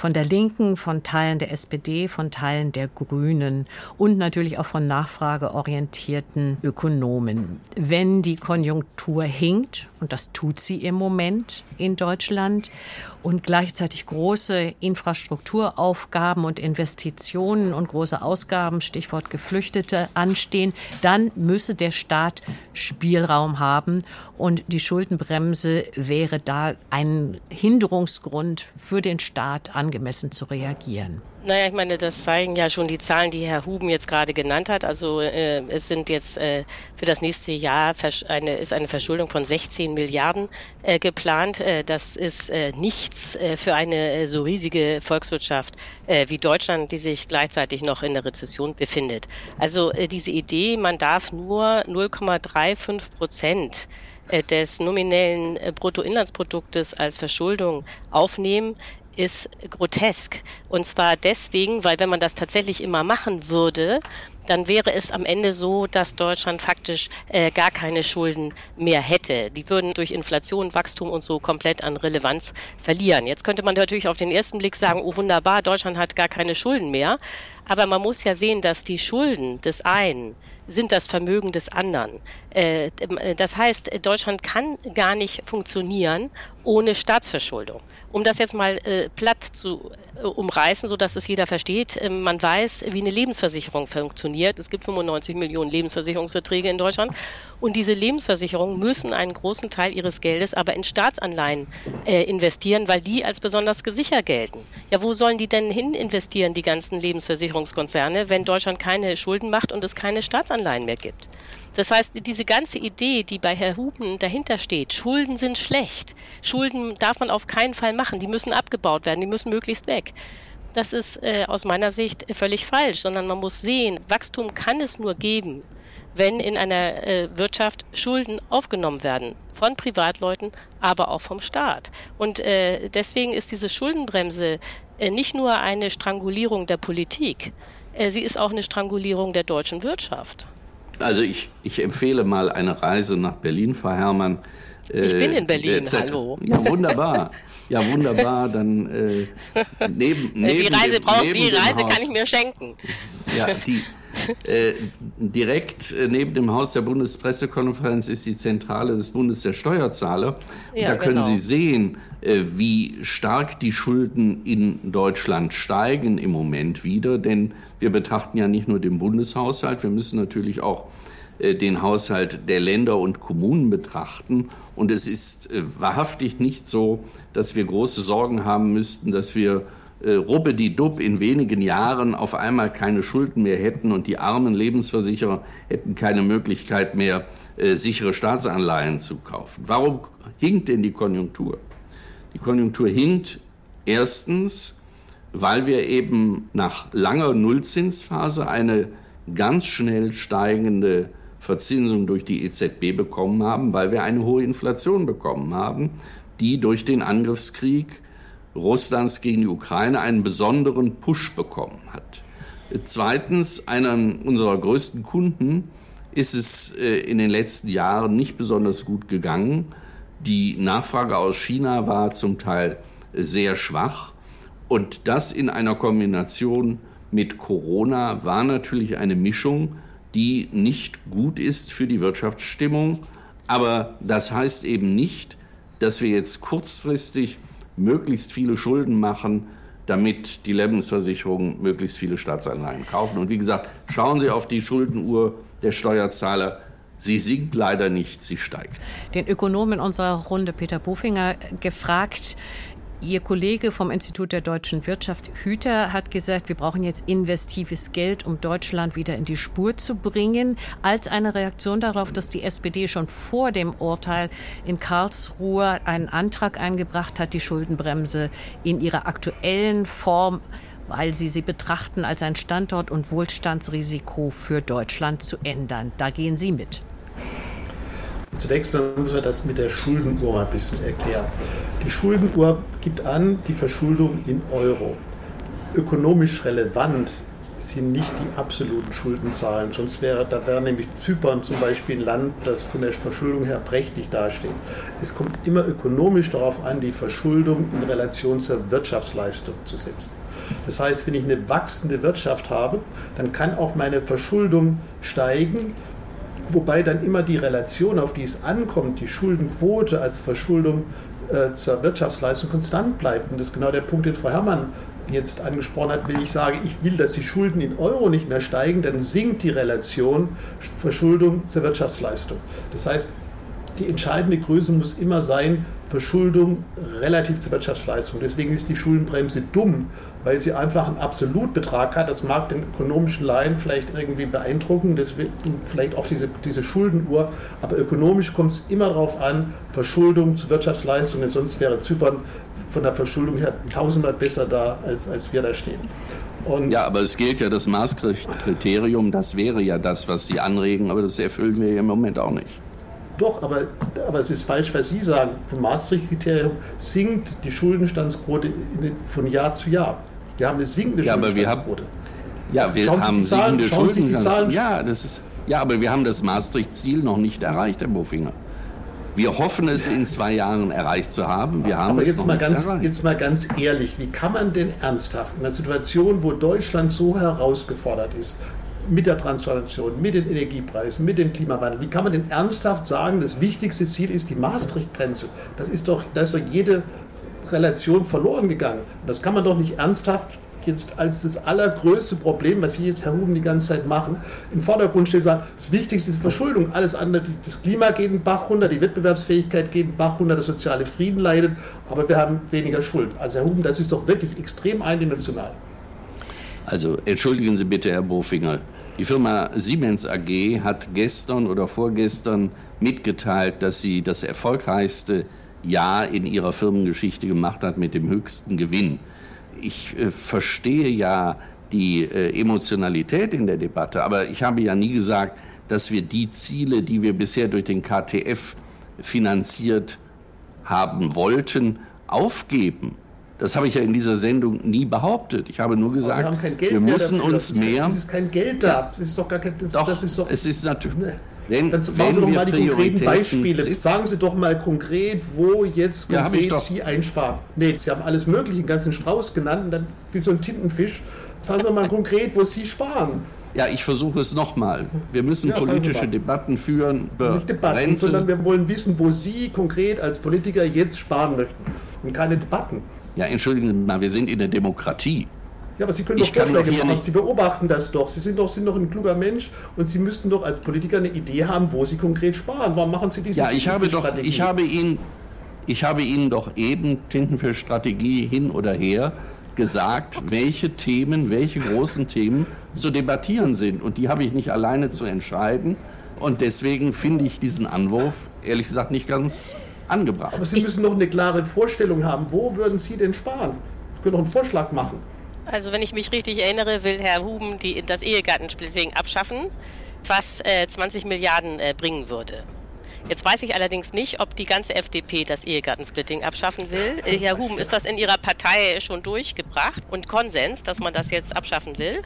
von der Linken, von Teilen der SPD, von Teilen der Grünen und natürlich auch von nachfrageorientierten Ökonomen. Wenn die Konjunktur hinkt, und das tut sie im Moment in Deutschland, und gleichzeitig große Infrastrukturaufgaben und Investitionen und große Ausgaben, Stichwort Geflüchtete, anstehen, dann müsse der Staat Spielraum haben. Und die Schuldenbremse wäre da ein Hinderungsgrund für den Staat an angemessen zu reagieren? Naja, ich meine, das zeigen ja schon die Zahlen, die Herr Huben jetzt gerade genannt hat. Also äh, es sind jetzt äh, für das nächste Jahr eine, ist eine Verschuldung von 16 Milliarden äh, geplant. Äh, das ist äh, nichts äh, für eine so riesige Volkswirtschaft wie Deutschland, die sich gleichzeitig noch in der Rezession befindet. Also diese Idee, man darf nur 0,35 Prozent des nominellen Bruttoinlandsproduktes als Verschuldung aufnehmen, ist grotesk. Und zwar deswegen, weil wenn man das tatsächlich immer machen würde, dann wäre es am Ende so, dass Deutschland faktisch äh, gar keine Schulden mehr hätte. Die würden durch Inflation, Wachstum und so komplett an Relevanz verlieren. Jetzt könnte man natürlich auf den ersten Blick sagen, oh wunderbar, Deutschland hat gar keine Schulden mehr. Aber man muss ja sehen, dass die Schulden des einen sind das Vermögen des anderen. Äh, äh, das heißt, Deutschland kann gar nicht funktionieren ohne Staatsverschuldung. Um das jetzt mal äh, platt zu umreißen, sodass es jeder versteht, man weiß, wie eine Lebensversicherung funktioniert. Es gibt 95 Millionen Lebensversicherungsverträge in Deutschland und diese Lebensversicherungen müssen einen großen Teil ihres Geldes aber in Staatsanleihen investieren, weil die als besonders gesichert gelten. Ja, wo sollen die denn hin investieren, die ganzen Lebensversicherungskonzerne, wenn Deutschland keine Schulden macht und es keine Staatsanleihen mehr gibt? Das heißt, diese ganze Idee, die bei Herr Huben dahinter steht, Schulden sind schlecht. Schulden darf man auf keinen Fall machen. Die müssen abgebaut werden, die müssen möglichst weg. Das ist äh, aus meiner Sicht völlig falsch, sondern man muss sehen, Wachstum kann es nur geben, wenn in einer äh, Wirtschaft Schulden aufgenommen werden. Von Privatleuten, aber auch vom Staat. Und äh, deswegen ist diese Schuldenbremse äh, nicht nur eine Strangulierung der Politik, äh, sie ist auch eine Strangulierung der deutschen Wirtschaft. Also ich, ich empfehle mal eine Reise nach Berlin, Frau Herrmann. Äh, ich bin in Berlin, hallo. Ja, wunderbar. Ja, wunderbar. Dann äh, neben, neben Die Reise, brauch, die Reise kann ich mir schenken. Ja, die, äh, direkt äh, neben dem Haus der Bundespressekonferenz ist die Zentrale des Bundes der Steuerzahler. Ja, da können genau. Sie sehen, äh, wie stark die Schulden in Deutschland steigen im Moment wieder. Denn wir betrachten ja nicht nur den Bundeshaushalt, wir müssen natürlich auch äh, den Haushalt der Länder und Kommunen betrachten. Und es ist wahrhaftig nicht so, dass wir große Sorgen haben müssten, dass wir äh, Rubbe die Dub in wenigen Jahren auf einmal keine Schulden mehr hätten und die armen Lebensversicherer hätten keine Möglichkeit mehr, äh, sichere Staatsanleihen zu kaufen. Warum hinkt denn die Konjunktur? Die Konjunktur hinkt erstens, weil wir eben nach langer Nullzinsphase eine ganz schnell steigende Verzinsung durch die EZB bekommen haben, weil wir eine hohe Inflation bekommen haben, die durch den Angriffskrieg Russlands gegen die Ukraine einen besonderen Push bekommen hat. Zweitens, einer unserer größten Kunden ist es äh, in den letzten Jahren nicht besonders gut gegangen. Die Nachfrage aus China war zum Teil sehr schwach und das in einer Kombination mit Corona war natürlich eine Mischung, die nicht gut ist für die Wirtschaftsstimmung. Aber das heißt eben nicht, dass wir jetzt kurzfristig möglichst viele Schulden machen, damit die Lebensversicherungen möglichst viele Staatsanleihen kaufen. Und wie gesagt, schauen Sie auf die Schuldenuhr der Steuerzahler. Sie sinkt leider nicht, sie steigt. Den Ökonomen unserer Runde Peter Bofinger gefragt, Ihr Kollege vom Institut der deutschen Wirtschaft, Hüter, hat gesagt, wir brauchen jetzt investives Geld, um Deutschland wieder in die Spur zu bringen, als eine Reaktion darauf, dass die SPD schon vor dem Urteil in Karlsruhe einen Antrag eingebracht hat, die Schuldenbremse in ihrer aktuellen Form weil sie sie betrachten als ein Standort- und Wohlstandsrisiko für Deutschland zu ändern. Da gehen Sie mit. Zunächst mal müssen wir das mit der Schuldenuhr mal ein bisschen erklären. Die Schuldenuhr gibt an die Verschuldung in Euro. Ökonomisch relevant sind nicht die absoluten Schuldenzahlen, sonst wäre, da wäre nämlich Zypern zum Beispiel ein Land, das von der Verschuldung her prächtig dasteht. Es kommt immer ökonomisch darauf an, die Verschuldung in Relation zur Wirtschaftsleistung zu setzen. Das heißt, wenn ich eine wachsende Wirtschaft habe, dann kann auch meine Verschuldung steigen, wobei dann immer die Relation, auf die es ankommt, die Schuldenquote als Verschuldung äh, zur Wirtschaftsleistung konstant bleibt. Und das ist genau der Punkt, den Frau Herrmann jetzt angesprochen hat, wenn ich sage, ich will, dass die Schulden in Euro nicht mehr steigen, dann sinkt die Relation Verschuldung zur Wirtschaftsleistung. Das heißt, die entscheidende Größe muss immer sein, Verschuldung relativ zur Wirtschaftsleistung. Deswegen ist die Schuldenbremse dumm, weil sie einfach einen Absolutbetrag hat. Das mag den ökonomischen Laien vielleicht irgendwie beeindrucken, deswegen vielleicht auch diese, diese Schuldenuhr. Aber ökonomisch kommt es immer darauf an, Verschuldung zur Wirtschaftsleistung, denn sonst wäre Zypern von der Verschuldung her tausendmal besser da, als, als wir da stehen. Und ja, aber es gilt ja das Maastricht-Kriterium, das wäre ja das, was Sie anregen, aber das erfüllen wir im Moment auch nicht. Doch, aber, aber es ist falsch, was Sie sagen. Vom Maastricht-Kriterium sinkt die Schuldenstandsquote von Jahr zu Jahr. Wir haben eine sinkende ja, Schuldenstandsquote. ja, wir haben die sinkende Schuldenstandsquote. Ja, das ist, ja, aber wir haben das Maastricht-Ziel noch nicht erreicht, Herr Bofinger. Wir hoffen es in zwei Jahren erreicht zu haben. Wir haben Aber es jetzt, mal ganz, erreicht. jetzt mal ganz ehrlich, wie kann man denn ernsthaft in einer Situation, wo Deutschland so herausgefordert ist, mit der Transformation, mit den Energiepreisen, mit dem Klimawandel, wie kann man denn ernsthaft sagen, das wichtigste Ziel ist die Maastricht-Grenze? Das ist doch, da ist doch jede Relation verloren gegangen. Das kann man doch nicht ernsthaft jetzt als das allergrößte Problem, was Sie jetzt, Herr Huben, die ganze Zeit machen, im Vordergrund und sagen, das Wichtigste ist Verschuldung. Alles andere, das Klima geht den Bach runter, die Wettbewerbsfähigkeit geht den Bach runter, der soziale Frieden leidet, aber wir haben weniger Schuld. Also Herr Huben, das ist doch wirklich extrem eindimensional. Also entschuldigen Sie bitte, Herr Bofinger. Die Firma Siemens AG hat gestern oder vorgestern mitgeteilt, dass sie das erfolgreichste Jahr in ihrer Firmengeschichte gemacht hat mit dem höchsten Gewinn. Ich äh, verstehe ja die äh, Emotionalität in der Debatte, aber ich habe ja nie gesagt, dass wir die Ziele, die wir bisher durch den KTF finanziert haben wollten, aufgeben. Das habe ich ja in dieser Sendung nie behauptet. Ich habe nur gesagt, wir, haben kein Geld wir müssen dafür. uns mehr. Es ist kein Geld da. Das ist doch gar kein. Das, Doch, das ist doch, es ist natürlich. Nee. Wenn, Dann machen Sie doch mal die konkreten Beispiele. setzen- Sagen Sie doch mal konkret, wo jetzt Ja, konkret doch. Sie einsparen. Nee, Sie haben alles Mögliche, einen ganzen Strauß genannt, und dann wie so ein Tintenfisch. Sagen Sie doch mal konkret, wo Sie sparen. Ja, ich versuche es nochmal. Wir müssen Ja, politische. Debatten führen Nicht Debatten, Rente. sondern wir wollen wissen, wo Sie konkret als Politiker jetzt sparen möchten. Und keine Debatten. Ja, entschuldigen Sie mal, wir sind in der Demokratie. Ja, aber Sie können Ich doch doch Vorschläge machen. nicht- Sie beobachten das doch. Sie sind doch, sind doch ein kluger Mensch und Sie müssten doch als Politiker eine Idee haben, wo Sie konkret sparen. Warum machen Sie diese Ja, ich habe doch, Strategie? ich habe Ihnen, ich habe Ihnen doch eben Tintenfischstrategie hin oder her gesagt, welche Themen, welche großen Themen zu debattieren sind. Und die habe ich nicht alleine zu entscheiden. Und deswegen finde ich diesen Anwurf, ehrlich gesagt, nicht ganz angebracht. Aber Sie müssen doch eine klare Vorstellung haben. Wo würden Sie denn sparen? Sie können doch einen Vorschlag machen. Also wenn ich mich richtig erinnere, will Herr Huben die, das Ehegattensplitting abschaffen, was äh, 20 Milliarden äh, bringen würde. Jetzt weiß ich allerdings nicht, ob die ganze FDP das Ehegattensplitting abschaffen will. Äh, Herr Huben, ist das in Ihrer Partei schon durchgebracht und Konsens, dass man das jetzt abschaffen will?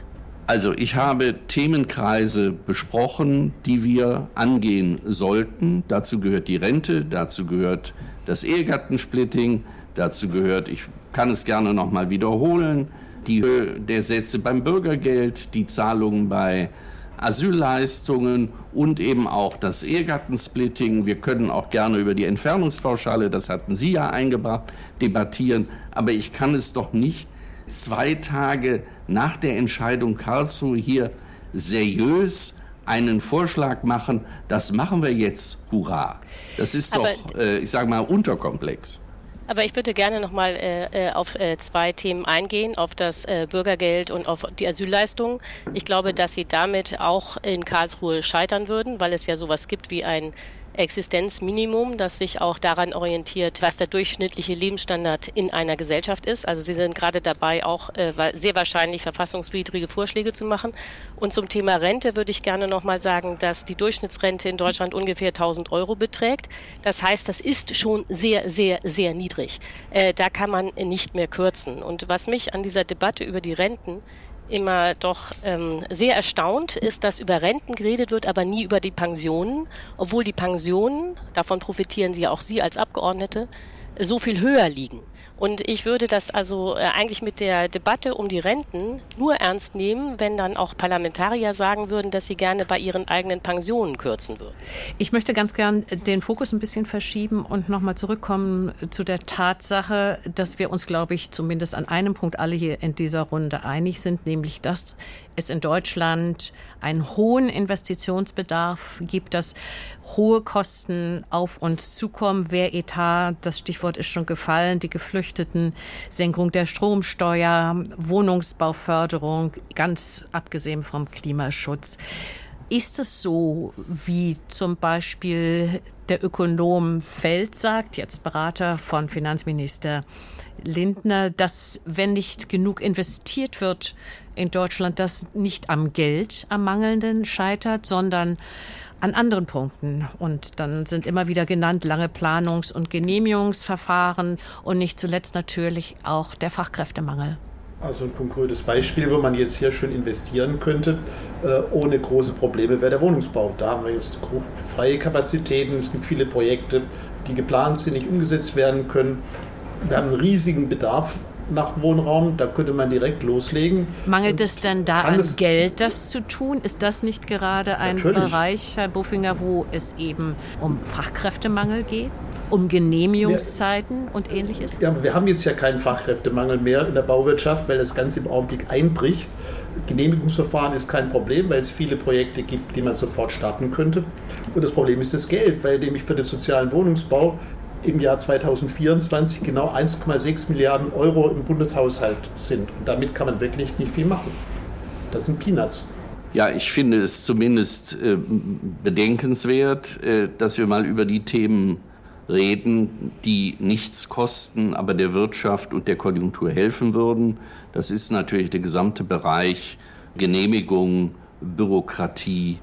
Also ich habe Themenkreise besprochen, die wir angehen sollten. Dazu gehört die Rente, dazu gehört das Ehegattensplitting, dazu gehört, ich kann es gerne nochmal wiederholen, die Höhe der Sätze beim Bürgergeld, die Zahlungen bei Asylleistungen und eben auch das Ehegattensplitting. Wir können auch gerne über die Entfernungspauschale, das hatten Sie ja eingebracht, debattieren. Aber ich kann es doch nicht zwei Tage nach der Entscheidung Karlsruhe hier seriös einen Vorschlag machen, das machen wir jetzt, hurra. Das ist Aber doch, äh, ich sage mal, unterkomplex. Aber ich würde gerne nochmal äh, äh, auf äh, zwei Themen eingehen, auf das äh, Bürgergeld und auf die Asylleistung. Ich glaube, dass Sie damit auch in Karlsruhe scheitern würden, weil es ja sowas gibt wie ein Existenzminimum, das sich auch daran orientiert, was der durchschnittliche Lebensstandard in einer Gesellschaft ist. Also Sie sind gerade dabei, auch äh, sehr wahrscheinlich verfassungswidrige Vorschläge zu machen. Und zum Thema Rente würde ich gerne noch mal sagen, dass die Durchschnittsrente in Deutschland ungefähr 1000 Euro beträgt. Das heißt, das ist schon sehr, sehr, sehr niedrig. Äh, da kann man nicht mehr kürzen. Und was mich an dieser Debatte über die Renten immer doch ähm, sehr erstaunt ist, dass über Renten geredet wird, aber nie über die Pensionen, obwohl die Pensionen, davon profitieren Sie ja auch Sie als Abgeordnete, so viel höher liegen. Und ich würde das also äh, eigentlich mit der Debatte um die Renten nur ernst nehmen, wenn dann auch Parlamentarier sagen würden, dass sie gerne bei ihren eigenen Pensionen kürzen würden. Ich möchte ganz gern den Fokus ein bisschen verschieben und nochmal zurückkommen zu der Tatsache, dass wir uns, glaube ich, zumindest an einem Punkt alle hier in dieser Runde einig sind, nämlich dass es in Deutschland einen hohen Investitionsbedarf gibt, dass hohe Kosten auf uns zukommen. Wer Etat, das Stichwort ist schon gefallen, die Geflüchteten, Senkung der Stromsteuer, Wohnungsbauförderung, ganz abgesehen vom Klimaschutz. Ist es so, wie zum Beispiel der Ökonom Feld sagt, jetzt Berater von Finanzminister Lindner, dass wenn nicht genug investiert wird in Deutschland, das nicht am Geld, am mangelnden scheitert, sondern an anderen Punkten. Und dann sind immer wieder genannt lange Planungs- und Genehmigungsverfahren und nicht zuletzt natürlich auch der Fachkräftemangel. Also ein konkretes Beispiel, wo man jetzt hier schön investieren könnte, äh, ohne große Probleme, wäre der Wohnungsbau. Da haben wir jetzt freie Kapazitäten, es gibt viele Projekte, die geplant sind, nicht umgesetzt werden können. Wir haben einen riesigen Bedarf nach Wohnraum, da könnte man direkt loslegen. Mangelt es denn da an Geld, das zu tun? Ist das nicht gerade ein Natürlich. Bereich, Herr Buffinger, wo es eben um Fachkräftemangel geht? Um Genehmigungszeiten wir, und ähnliches? Ja, aber wir haben jetzt ja keinen Fachkräftemangel mehr in der Bauwirtschaft, weil das Ganze im Augenblick einbricht. Genehmigungsverfahren ist kein Problem, weil es viele Projekte gibt, die man sofort starten könnte. Und das Problem ist das Geld, weil nämlich für den sozialen Wohnungsbau im Jahr 2024 genau 1,6 Milliarden Euro im Bundeshaushalt sind. Und damit kann man wirklich nicht viel machen. Das sind Peanuts. Ja, ich finde es zumindest äh, bedenkenswert, äh, dass wir mal über die Themen reden, die nichts kosten, aber der Wirtschaft und der Konjunktur helfen würden. Das ist natürlich der gesamte Bereich Genehmigung, Bürokratie,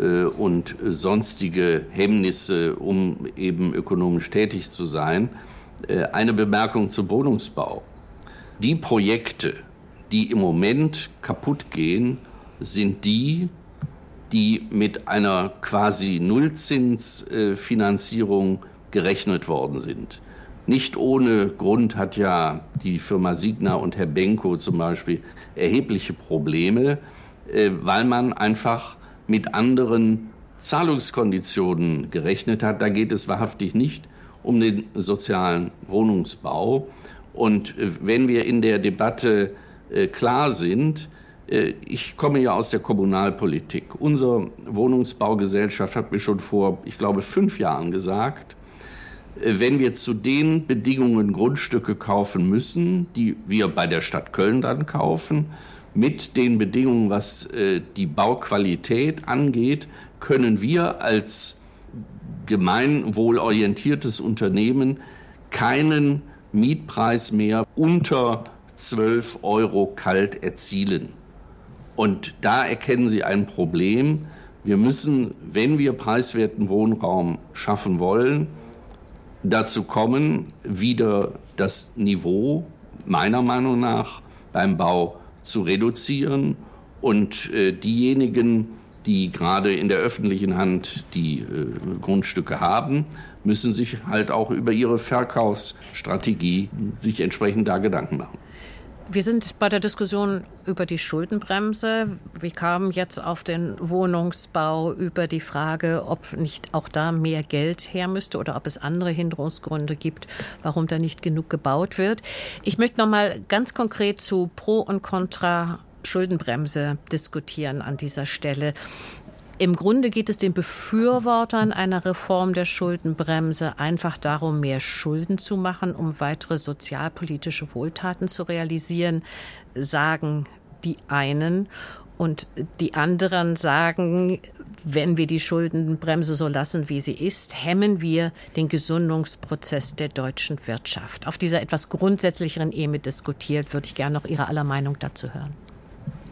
und sonstige Hemmnisse, um eben ökonomisch tätig zu sein. Äh, eine Bemerkung zum Wohnungsbau. Die Projekte, die im Moment kaputt gehen, sind die, die mit einer quasi Nullzinsfinanzierung gerechnet worden sind. Nicht ohne Grund hat ja die Firma Signa und Herr Benko zum Beispiel erhebliche Probleme, äh, weil man einfach mit anderen Zahlungskonditionen gerechnet hat. Da geht es wahrhaftig nicht um den sozialen Wohnungsbau. Und äh, wenn wir in der Debatte äh, klar sind, äh, ich komme ja aus der Kommunalpolitik. Unsere Wohnungsbaugesellschaft hat mir schon vor, ich glaube, fünf Jahren gesagt, wenn wir zu den Bedingungen Grundstücke kaufen müssen, die wir bei der Stadt Köln dann kaufen, mit den Bedingungen, was äh, die Bauqualität angeht, können wir als gemeinwohlorientiertes Unternehmen keinen Mietpreis mehr unter 12 Euro kalt erzielen. Und da erkennen Sie ein Problem. Wir müssen, wenn wir preiswerten Wohnraum schaffen wollen, dazu kommen, wieder das Niveau meiner Meinung nach beim Bau zu reduzieren und äh, diejenigen, die gerade in der öffentlichen Hand die äh, Grundstücke haben, müssen sich halt auch über ihre Verkaufsstrategie sich entsprechend da Gedanken machen. Wir sind bei der Diskussion über die Schuldenbremse. Wir kamen jetzt auf den Wohnungsbau über die Frage, ob nicht auch da mehr Geld her müsste oder ob es andere Hinderungsgründe gibt, warum da nicht genug gebaut wird. Ich möchte noch mal ganz konkret zu Pro und Contra Schuldenbremse diskutieren an dieser Stelle. Im Grunde geht es den Befürwortern einer Reform der Schuldenbremse einfach darum, mehr Schulden zu machen, um weitere sozialpolitische Wohltaten zu realisieren, sagen die einen. Und die anderen sagen, wenn wir die Schuldenbremse so lassen, wie sie ist, hemmen wir den Gesundungsprozess der deutschen Wirtschaft. Auf dieser etwas grundsätzlicheren Ebene diskutiert, würde ich gerne noch Ihre aller Meinung dazu hören.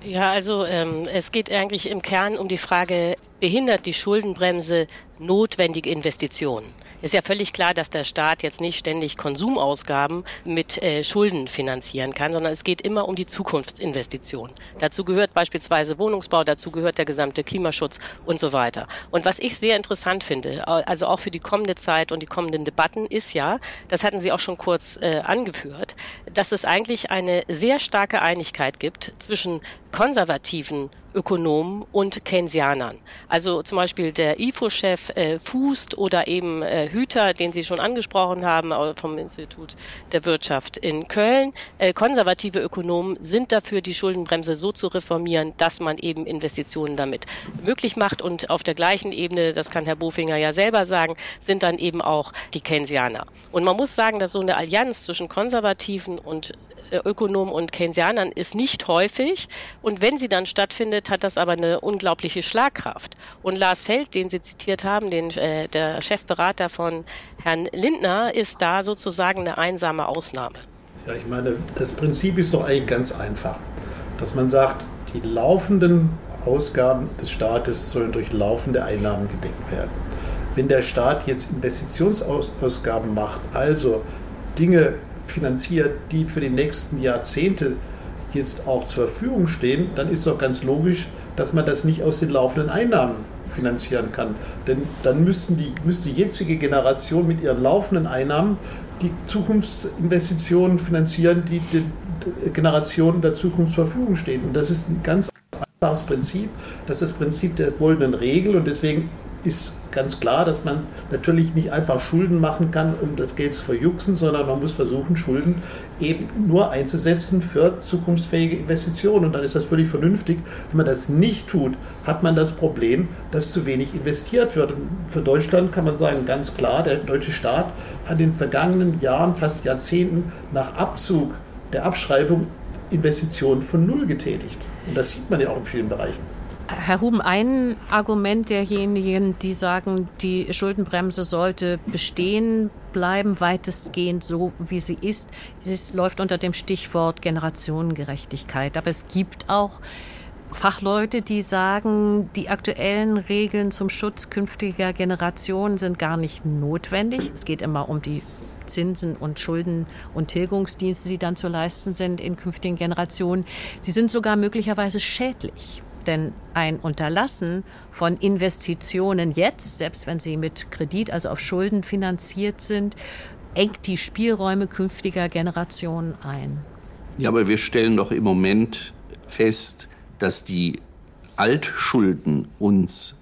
Ja, also ähm, es geht eigentlich im Kern um die Frage, behindert die Schuldenbremse notwendige Investitionen? Ist ja völlig klar, dass der Staat jetzt nicht ständig Konsumausgaben mit äh, Schulden finanzieren kann, sondern es geht immer um die Zukunftsinvestition. Dazu gehört beispielsweise Wohnungsbau, dazu gehört der gesamte Klimaschutz und so weiter. Und was ich sehr interessant finde, also auch für die kommende Zeit und die kommenden Debatten, ist ja, das hatten Sie auch schon kurz äh, angeführt, dass es eigentlich eine sehr starke Einigkeit gibt zwischen konservativen Ökonomen und Keynesianern. Also zum Beispiel der IFO-Chef äh, Fußt oder eben äh, Hüter, den Sie schon angesprochen haben vom Institut der Wirtschaft in Köln. Äh, konservative Ökonomen sind dafür, die Schuldenbremse so zu reformieren, dass man eben Investitionen damit möglich macht. Und auf der gleichen Ebene, das kann Herr Bofinger ja selber sagen, sind dann eben auch die Keynesianer. Und man muss sagen, dass so eine Allianz zwischen Konservativen und äh, Ökonomen und Keynesianern ist nicht häufig. Und wenn sie dann stattfindet, hat das aber eine unglaubliche Schlagkraft. Und Lars Feld, den Sie zitiert haben, den, äh, der Chefberater von Herrn Lindner, ist da sozusagen eine einsame Ausnahme. Ja, ich meine, das Prinzip ist doch eigentlich ganz einfach, dass man sagt, die laufenden Ausgaben des Staates sollen durch laufende Einnahmen gedeckt werden. Wenn der Staat jetzt Investitionsausgaben macht, also Dinge finanziert, die für die nächsten Jahrzehnte jetzt auch zur Verfügung stehen, dann ist doch ganz logisch, dass man das nicht aus den laufenden Einnahmen finanzieren kann. Denn dann müssten die, müsste die jetzige Generation mit ihren laufenden Einnahmen die Zukunftsinvestitionen finanzieren, die den Generationen der Zukunft zur Verfügung stehen. Und das ist ein ganz einfaches Prinzip. Das ist das Prinzip der goldenen Regel und deswegen ist ganz klar, dass man natürlich nicht einfach Schulden machen kann, um das Geld zu verjuxen, sondern man muss versuchen, Schulden eben nur einzusetzen für zukunftsfähige Investitionen. Und dann ist das völlig vernünftig. Wenn man das nicht tut, hat man das Problem, dass zu wenig investiert wird. Und für Deutschland kann man sagen, ganz klar, der deutsche Staat hat in den vergangenen Jahren, fast Jahrzehnten, nach Abzug der Abschreibung Investitionen von Null getätigt. Und das sieht man ja auch in vielen Bereichen. Herr Huben, ein Argument derjenigen, die sagen, die Schuldenbremse sollte bestehen bleiben, weitestgehend so, wie sie ist, es läuft unter dem Stichwort Generationengerechtigkeit. Aber es gibt auch Fachleute, die sagen, die aktuellen Regeln zum Schutz künftiger Generationen sind gar nicht notwendig. Es geht immer um die Zinsen und Schulden und Tilgungsdienste, die dann zu leisten sind in künftigen Generationen. Sie sind sogar möglicherweise schädlich. Denn ein Unterlassen von Investitionen jetzt, selbst wenn sie mit Kredit, also auf Schulden finanziert sind, engt die Spielräume künftiger Generationen ein. Ja, aber wir stellen doch im Moment fest, dass die Altschulden uns,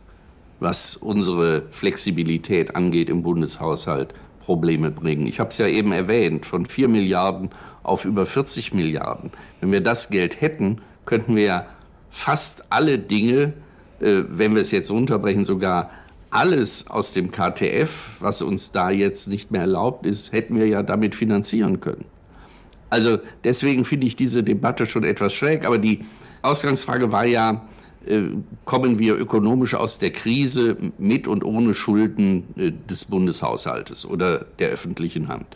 was unsere Flexibilität angeht im Bundeshaushalt, Probleme bringen. Ich habe es ja eben erwähnt, von 4 Milliarden auf über 40 Milliarden. Wenn wir das Geld hätten, könnten wir ja fast alle Dinge, äh, wenn wir es jetzt runterbrechen, sogar alles aus dem KTF, was uns da jetzt nicht mehr erlaubt ist, hätten wir ja damit finanzieren können. Also deswegen finde ich diese Debatte schon etwas schräg. Aber die Ausgangsfrage war ja, äh, kommen wir ökonomisch aus der Krise mit und ohne Schulden äh, des Bundeshaushaltes oder der öffentlichen Hand?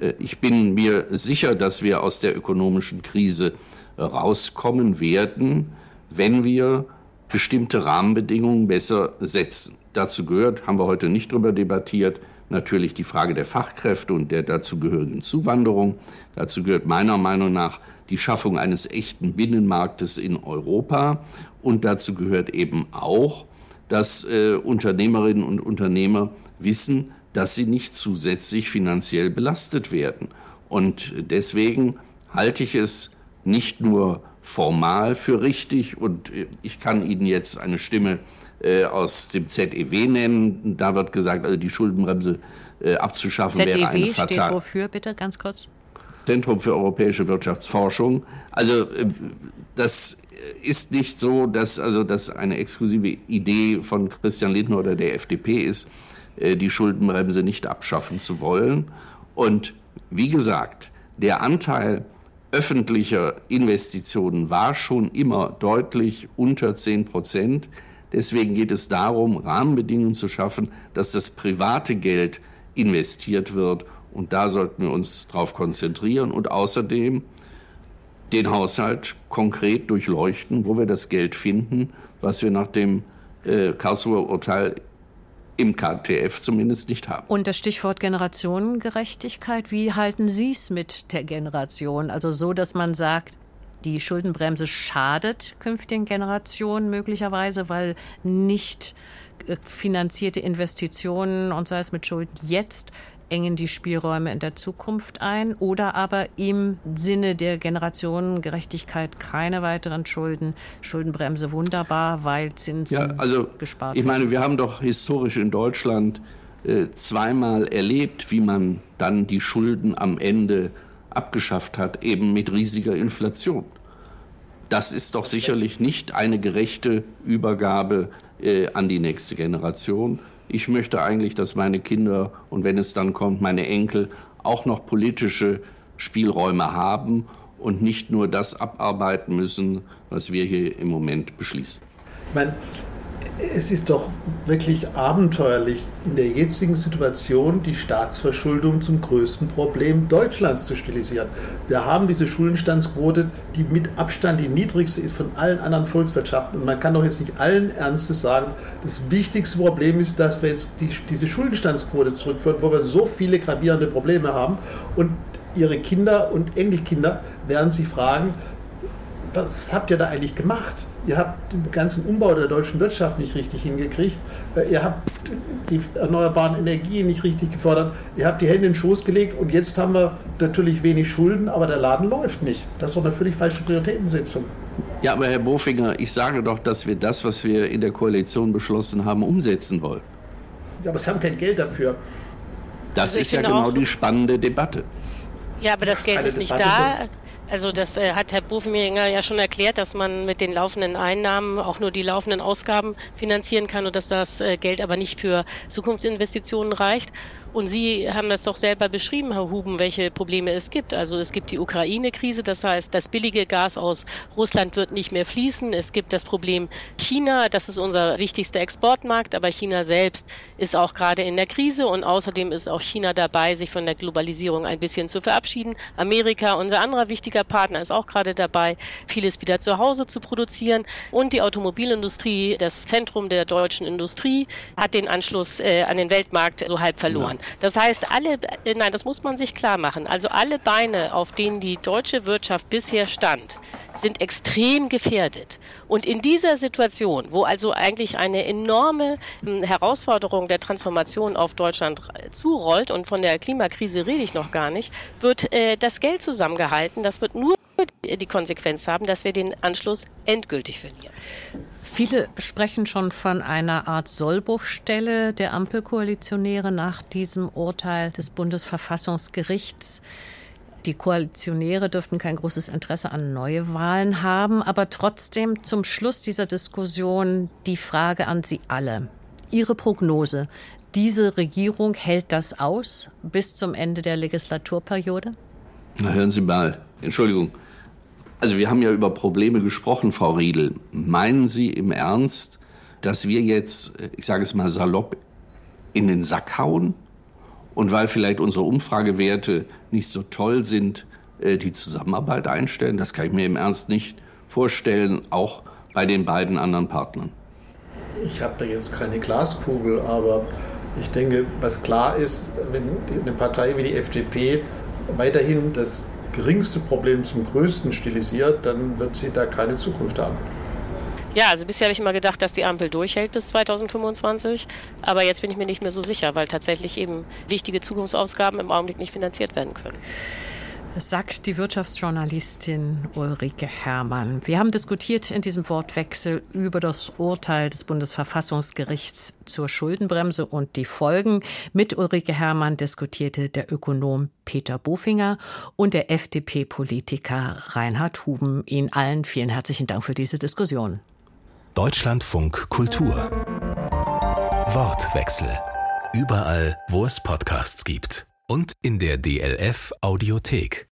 Äh, ich bin mir sicher, dass wir aus der ökonomischen Krise rauskommen werden, wenn wir bestimmte Rahmenbedingungen besser setzen. Dazu gehört, haben wir heute nicht darüber debattiert, natürlich die Frage der Fachkräfte und der dazugehörigen Zuwanderung. Dazu gehört meiner Meinung nach die Schaffung eines echten Binnenmarktes in Europa. Und dazu gehört eben auch, dass äh, Unternehmerinnen und Unternehmer wissen, dass sie nicht zusätzlich finanziell belastet werden. Und deswegen halte ich es nicht nur formal für richtig und ich kann Ihnen jetzt eine Stimme äh, aus dem ZEW nennen. Da wird gesagt, also die Schuldenbremse äh, abzuschaffen ZEW wäre eine Fatal. steht wofür, bitte, ganz kurz? Zentrum für europäische Wirtschaftsforschung. Also äh, das ist nicht so, dass also das eine exklusive Idee von Christian Lindner oder der FDP ist, äh, die Schuldenbremse nicht abschaffen zu wollen. Und wie gesagt, der Anteil öffentlicher Investitionen war schon immer deutlich unter 10 Prozent. Deswegen geht es darum, Rahmenbedingungen zu schaffen, dass das private Geld investiert wird. Und da sollten wir uns darauf konzentrieren und außerdem den Haushalt konkret durchleuchten, wo wir das Geld finden, was wir nach dem äh, Karlsruher Urteil im KTF zumindest nicht haben. Und das Stichwort Generationengerechtigkeit, wie halten Sie es mit der Generation? Also so, dass man sagt, die Schuldenbremse schadet künftigen Generationen möglicherweise, weil nicht äh, finanzierte Investitionen und sei es mit Schulden jetzt engen die Spielräume in der Zukunft ein oder aber im Sinne der Generationengerechtigkeit keine weiteren Schulden, Schuldenbremse wunderbar, weil Zinsen ja, also, gespart Ich meine, wir haben doch historisch in Deutschland äh, zweimal erlebt, wie man dann die Schulden am Ende abgeschafft hat, eben mit riesiger Inflation. Das ist doch sicherlich nicht eine gerechte Übergabe äh, an die nächste Generation. Ich möchte eigentlich, dass meine Kinder und wenn es dann kommt, meine Enkel auch noch politische Spielräume haben und nicht nur das abarbeiten müssen, was wir hier im Moment beschließen. Ich meine, es ist doch wirklich abenteuerlich, in der jetzigen Situation die Staatsverschuldung zum größten Problem Deutschlands zu stilisieren. Wir haben diese Schuldenstandsquote, die mit Abstand die niedrigste ist von allen anderen Volkswirtschaften. Und man kann doch jetzt nicht allen Ernstes sagen, das wichtigste Problem ist, dass wir jetzt die, diese Schuldenstandsquote zurückführen, wo wir so viele gravierende Probleme haben. Und ihre Kinder und Enkelkinder werden sich fragen, was, was habt ihr da eigentlich gemacht? Ihr habt den ganzen Umbau der deutschen Wirtschaft nicht richtig hingekriegt. Äh, ihr habt die erneuerbaren Energien nicht richtig gefördert. Ihr habt die Hände in den Schoß gelegt und jetzt haben wir natürlich wenig Schulden, aber der Laden läuft nicht. Das ist doch eine völlig falsche Prioritätensetzung. Ja, aber Herr Bofinger, ich sage doch, dass wir das, was wir in der Koalition beschlossen haben, umsetzen wollen. Ja, aber Sie haben kein Geld dafür. Das also ist ja genau die spannende Debatte. Ja, aber das, Geld ist nicht Debatte da. Also das äh, hat Herr Bofeminger ja schon erklärt, dass man mit den laufenden Einnahmen auch nur die laufenden Ausgaben finanzieren kann und dass das äh, Geld aber nicht für Zukunftsinvestitionen reicht. Und Sie haben das doch selber beschrieben, Herr Huben, welche Probleme es gibt. Also es gibt die Ukraine-Krise, das heißt, das billige Gas aus Russland wird nicht mehr fließen. Es gibt das Problem China, das ist unser wichtigster Exportmarkt, aber China selbst ist auch gerade in der Krise und außerdem ist auch China dabei, sich von der Globalisierung ein bisschen zu verabschieden. Amerika, unser anderer wichtiger Partner, ist auch gerade dabei, vieles wieder zu Hause zu produzieren. Und die Automobilindustrie, das Zentrum der deutschen Industrie, hat den Anschluss äh, an den Weltmarkt so halb verloren. Das heißt, alle, äh, nein, das muss man sich klar machen. Also alle Beine, auf denen die deutsche Wirtschaft bisher stand, sind extrem gefährdet. Und in dieser Situation, wo also eigentlich eine enorme hm, Herausforderung der Transformation auf Deutschland zurollt und von der Klimakrise rede ich noch gar nicht, wird äh, das Geld zusammengehalten. Das wird nur die Konsequenz haben, dass wir den Anschluss endgültig verlieren. Viele sprechen schon von einer Art Sollbruchstelle der Ampelkoalitionäre nach diesem Urteil des Bundesverfassungsgerichts. Die Koalitionäre dürften kein großes Interesse an Neuwahlen haben, aber trotzdem zum Schluss dieser Diskussion die Frage an Sie alle. Ihre Prognose. Diese Regierung hält das aus bis zum Ende der Legislaturperiode? Na, hören Sie mal. Entschuldigung. Also wir haben ja über Probleme gesprochen, Frau Riedel. Meinen Sie im Ernst, dass wir jetzt, ich sage es mal salopp, in den Sack hauen? Und weil vielleicht unsere Umfragewerte nicht so toll sind, äh, die Zusammenarbeit einstellen? Das kann ich mir im Ernst nicht vorstellen, auch bei den beiden anderen Partnern. Ich habe da jetzt keine Glaskugel, aber ich denke, was klar ist, wenn eine Partei wie die FDP weiterhin das geringste Problem zum größten stilisiert, dann wird sie da keine Zukunft haben. Ja, also bisher habe ich immer gedacht, dass die Ampel durchhält bis 2025. Aber jetzt bin ich mir nicht mehr so sicher, weil tatsächlich eben wichtige Zukunftsausgaben im Augenblick nicht finanziert werden können. Sagt die Wirtschaftsjournalistin Ulrike Herrmann. Wir haben diskutiert in diesem Wortwechsel über das Urteil des Bundesverfassungsgerichts zur Schuldenbremse und die Folgen. Mit Ulrike Herrmann diskutierte der Ökonom Peter Bofinger und der FDP-Politiker Reinhard Huben. Ihnen allen vielen herzlichen Dank für diese Diskussion. Deutschlandfunk Kultur Wortwechsel. Überall, wo es Podcasts gibt. Und in der DLF Audiothek.